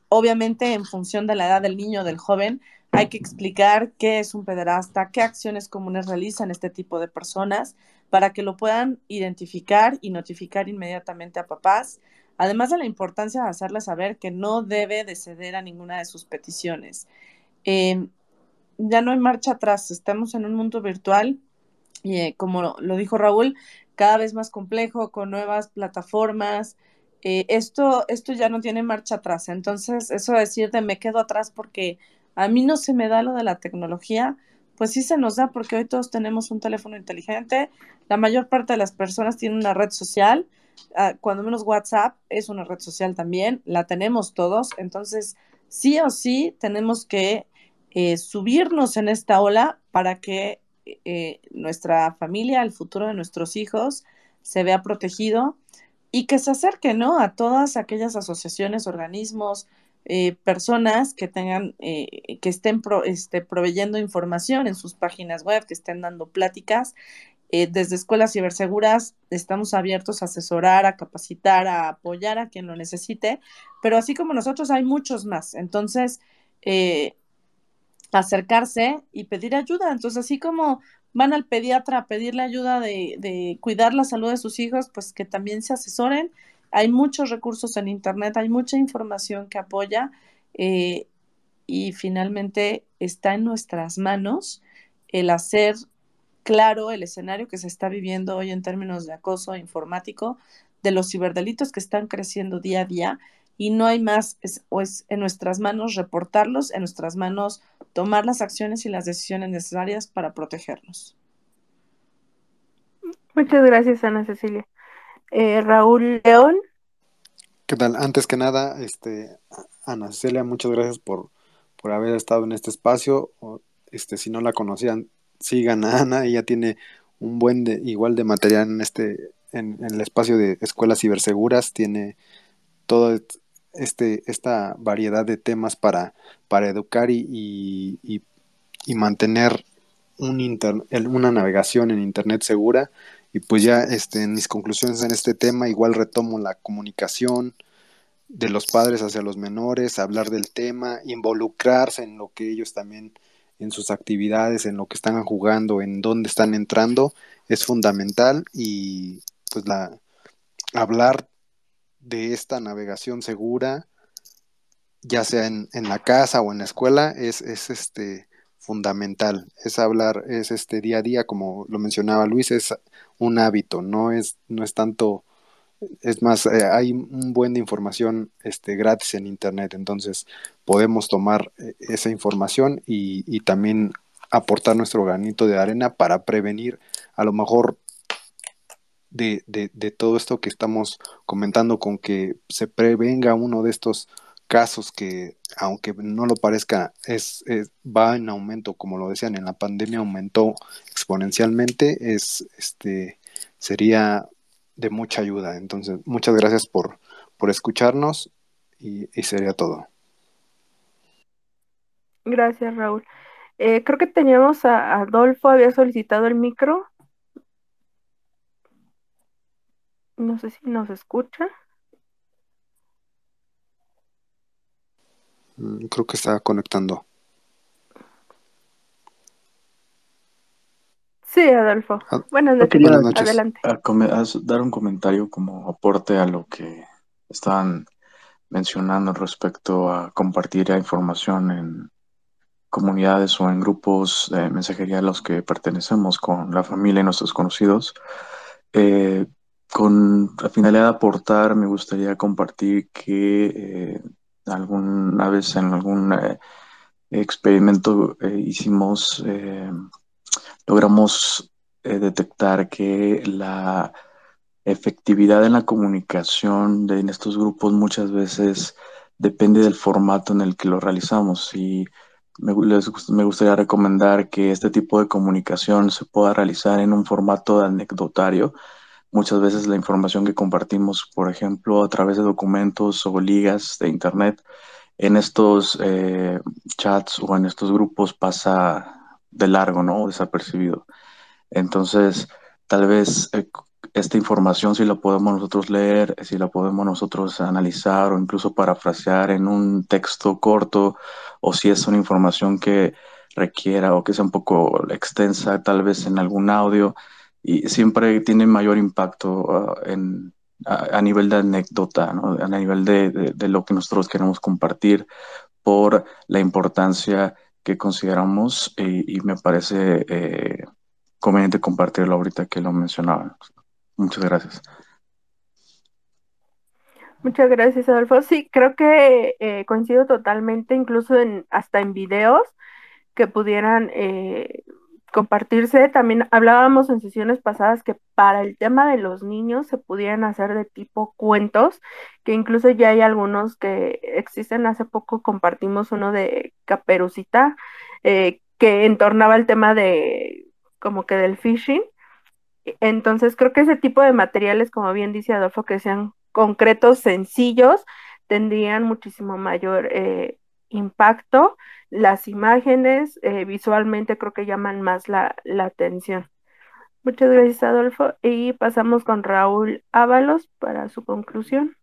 obviamente, en función de la edad del niño o del joven, hay que explicar qué es un pederasta, qué acciones comunes realizan este tipo de personas para que lo puedan identificar y notificar inmediatamente a papás, además de la importancia de hacerles saber que no debe de ceder a ninguna de sus peticiones. Em, ya no hay marcha atrás, estamos en un mundo virtual eh, como lo dijo Raúl, cada vez más complejo, con nuevas plataformas. Eh, esto, esto ya no tiene marcha atrás. Entonces, eso de decir de me quedo atrás porque a mí no se me da lo de la tecnología, pues sí se nos da porque hoy todos tenemos un teléfono inteligente, la mayor parte de las personas tienen una red social, ah, cuando menos WhatsApp es una red social también, la tenemos todos, entonces sí o sí tenemos que eh, subirnos en esta ola para que eh, nuestra familia, el futuro de nuestros hijos, se vea protegido y que se acerque, ¿no? A todas aquellas asociaciones, organismos, eh, personas que tengan, eh, que estén este, proveyendo información en sus páginas web, que estén dando pláticas Eh, desde Escuelas Ciberseguras estamos abiertos a asesorar, a capacitar, a apoyar a quien lo necesite, pero así como nosotros hay muchos más. Entonces, eh, acercarse y pedir ayuda. Entonces, así como van al pediatra a pedirle ayuda de, cuidar la salud de sus hijos, pues que también se asesoren. Hay muchos recursos en Internet, hay mucha información que apoya eh, y finalmente está en nuestras manos el hacer claro el escenario que se está viviendo hoy en términos de acoso informático, de los ciberdelitos que están creciendo día a día y no hay más, es, es en nuestras manos reportarlos, en nuestras manos tomar las acciones y las decisiones necesarias para protegerlos. Muchas gracias, Ana Cecilia. Eh, Raúl León. ¿Qué tal? Antes que nada, este, Ana Cecilia, muchas gracias por, por haber estado en este espacio. Este, si no la conocían, sigan a Ana, ella tiene un buen de, igual de material en este, en, el espacio de escuelas ciberseguras, tiene todo este, esta variedad de temas para, para educar y, y, mantener un una navegación en Internet segura. Y pues ya este, en mis conclusiones en este tema igual retomo la comunicación de los padres hacia los menores, hablar del tema, involucrarse en lo que ellos también, en sus actividades, en lo que están jugando, en dónde están entrando, es fundamental y pues la hablar de esta navegación segura, ya sea en, en la casa o en la escuela, es, es, este fundamental. Es hablar, es este día a día, como lo mencionaba Luis, es un hábito, no es, no es tanto, es más, eh, hay un buen de información este, gratis en internet, entonces podemos tomar eh, esa información y, y también aportar nuestro granito de arena para prevenir a lo mejor de, de, todo esto que estamos comentando con que se prevenga uno de estos casos que, aunque no lo parezca, es, va en aumento, como lo decían, en la pandemia aumentó exponencialmente, es, este, sería de mucha ayuda. Entonces, muchas gracias por, por escucharnos y, sería todo. Gracias, Raúl. Eh, creo que teníamos a Adolfo, había solicitado el micro. No sé si nos escucha. Creo que está conectando. Sí, Adolfo. Ah, buenas noches. Adelante. dar un comentario como aporte a lo que estaban mencionando respecto a compartir información en comunidades o en grupos de mensajería a los que pertenecemos con la familia y nuestros conocidos. Eh, con la finalidad de aportar, me gustaría compartir que eh, alguna vez en algún eh, experimento eh, hicimos, logramos detectar que la efectividad en la comunicación de, en estos grupos muchas veces depende del formato en el que lo realizamos. Y me, me gustaría recomendar que este tipo de comunicación se pueda realizar en un formato anecdotario Muchas veces la información que compartimos, por ejemplo, a través de documentos o ligas de Internet, en estos eh, chats o en estos grupos pasa de largo, ¿no? Desapercibido. Entonces, tal vez eh, esta información, si la podemos nosotros leer, si la podemos nosotros analizar o incluso parafrasear en un texto corto, o si es una información que requiera o que sea un poco extensa, tal vez en algún audio, y siempre tiene mayor impacto ah, en, a, nivel de anécdota, a nivel de, de, lo que nosotros queremos compartir por la importancia que consideramos y, me parece eh, conveniente compartirlo ahorita que lo mencionaba. Muchas gracias. Muchas gracias, Adolfo. Sí, creo que eh, coincido totalmente, incluso en, hasta en videos que pudieran eh, compartirse. También hablábamos en sesiones pasadas que para el tema de los niños se pudieran hacer de tipo cuentos, que incluso ya hay algunos que existen. Hace poco compartimos uno de Caperucita, eh, que entornaba el tema de como que del phishing. Entonces creo que ese tipo de materiales, como bien dice Adolfo, que sean concretos, sencillos, tendrían muchísimo mayor eh, impacto las imágenes eh, visualmente creo que llaman más la, atención. Muchas gracias, Adolfo. Y pasamos con Raúl Ábalos para su conclusión.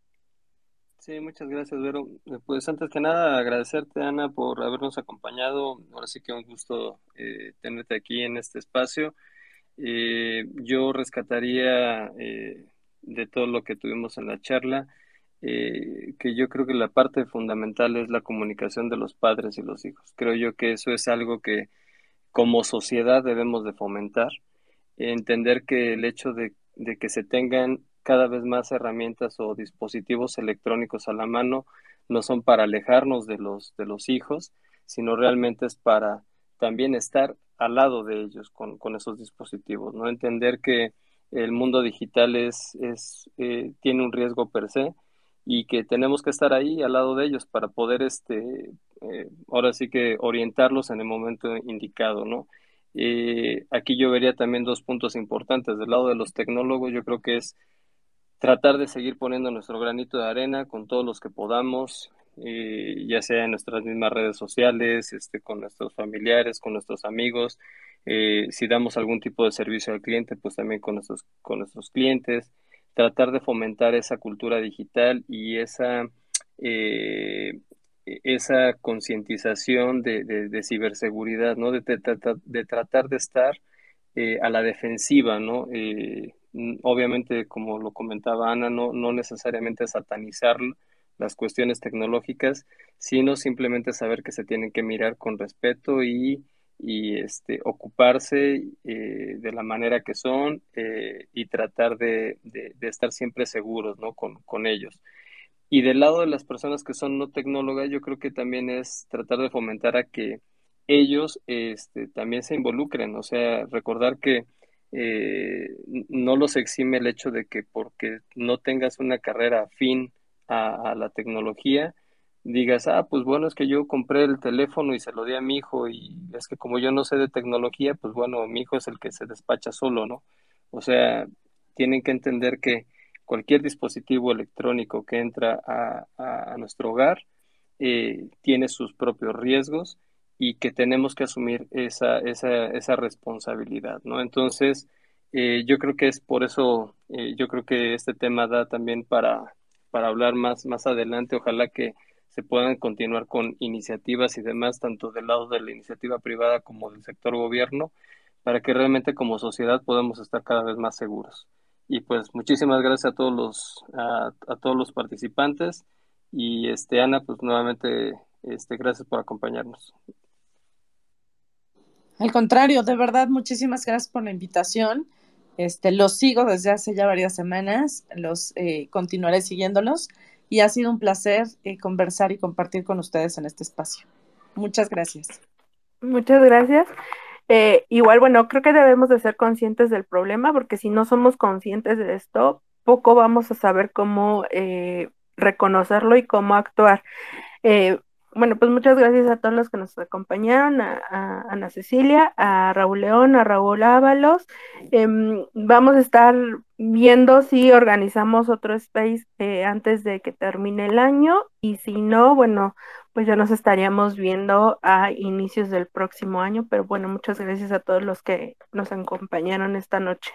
Sí, muchas gracias, Vero. Pues antes que nada, agradecerte, Ana, por habernos acompañado. Ahora sí que un gusto eh, tenerte aquí en este espacio. Eh, yo rescataría eh, de todo lo que tuvimos en la charla, que yo creo que la parte fundamental es la comunicación de los padres y los hijos. Creo yo que eso es algo que como sociedad debemos de fomentar entender que el hecho de, que se tengan cada vez más herramientas o dispositivos electrónicos a la mano no son para alejarnos de los, de los hijos, sino realmente es para también estar al lado de ellos con, esos dispositivos, ¿no? Entender que el mundo digital es, es eh, tiene un riesgo per se y que tenemos que estar ahí al lado de ellos para poder, este, eh, ahora sí que orientarlos en el momento indicado, ¿no? Eh, aquí yo vería también dos puntos importantes. Del lado de los tecnólogos, yo creo que es tratar de seguir poniendo nuestro granito de arena con todos los que podamos, eh, ya sea en nuestras mismas redes sociales, este, con nuestros familiares, con nuestros amigos. Eh, si damos algún tipo de servicio al cliente, pues también con nuestros, con nuestros clientes. Tratar de fomentar esa cultura digital y esa esa concientización de, ciberseguridad, ¿no? De, de, tratar de estar eh, a la defensiva, ¿no? Eh, obviamente, como lo comentaba Ana, no, no necesariamente satanizar las cuestiones tecnológicas, sino simplemente saber que se tienen que mirar con respeto y, y este, ocuparse eh, de la manera que son y tratar de, estar siempre seguros ¿no? con, con ellos. Y del lado de las personas que son no tecnólogas, yo creo que también es tratar de fomentar a que ellos este, también se involucren, o sea, recordar que eh, no los exime el hecho de que porque no tengas una carrera afín a, la tecnología, digas, ah, pues bueno, es que yo compré el teléfono y se lo di a mi hijo y es que como yo no sé de tecnología, pues bueno, mi hijo es el que se despacha solo, ¿no? O sea, tienen que entender que cualquier dispositivo electrónico que entra a, nuestro hogar eh, tiene sus propios riesgos y que tenemos que asumir esa, esa, responsabilidad, ¿no? Entonces, eh, yo creo que es por eso, eh, yo creo que este tema da también para, para hablar más, más adelante. Ojalá que se puedan continuar con iniciativas y demás, tanto del lado de la iniciativa privada como del sector gobierno, para que realmente como sociedad podamos estar cada vez más seguros. Y pues muchísimas gracias a todos los, a, todos los participantes. Y este, Ana, pues nuevamente, este, gracias por acompañarnos. Al contrario, de verdad, muchísimas gracias por la invitación. Este, los sigo desde hace ya varias semanas, los eh, continuaré siguiéndolos y ha sido un placer eh, conversar y compartir con ustedes en este espacio. Muchas gracias. Muchas gracias. Eh, igual, bueno, creo que debemos de ser conscientes del problema, porque si no somos conscientes de esto, poco vamos a saber cómo eh, reconocerlo y cómo actuar. Eh, bueno, pues muchas gracias a todos los que nos acompañaron, a, Ana Cecilia, a Raúl León, a Raúl Ábalos. Em, vamos a estar viendo si organizamos otro space antes de que termine el año y si no, bueno, pues ya nos estaríamos viendo a inicios del próximo año, pero bueno, muchas gracias a todos los que nos acompañaron esta noche.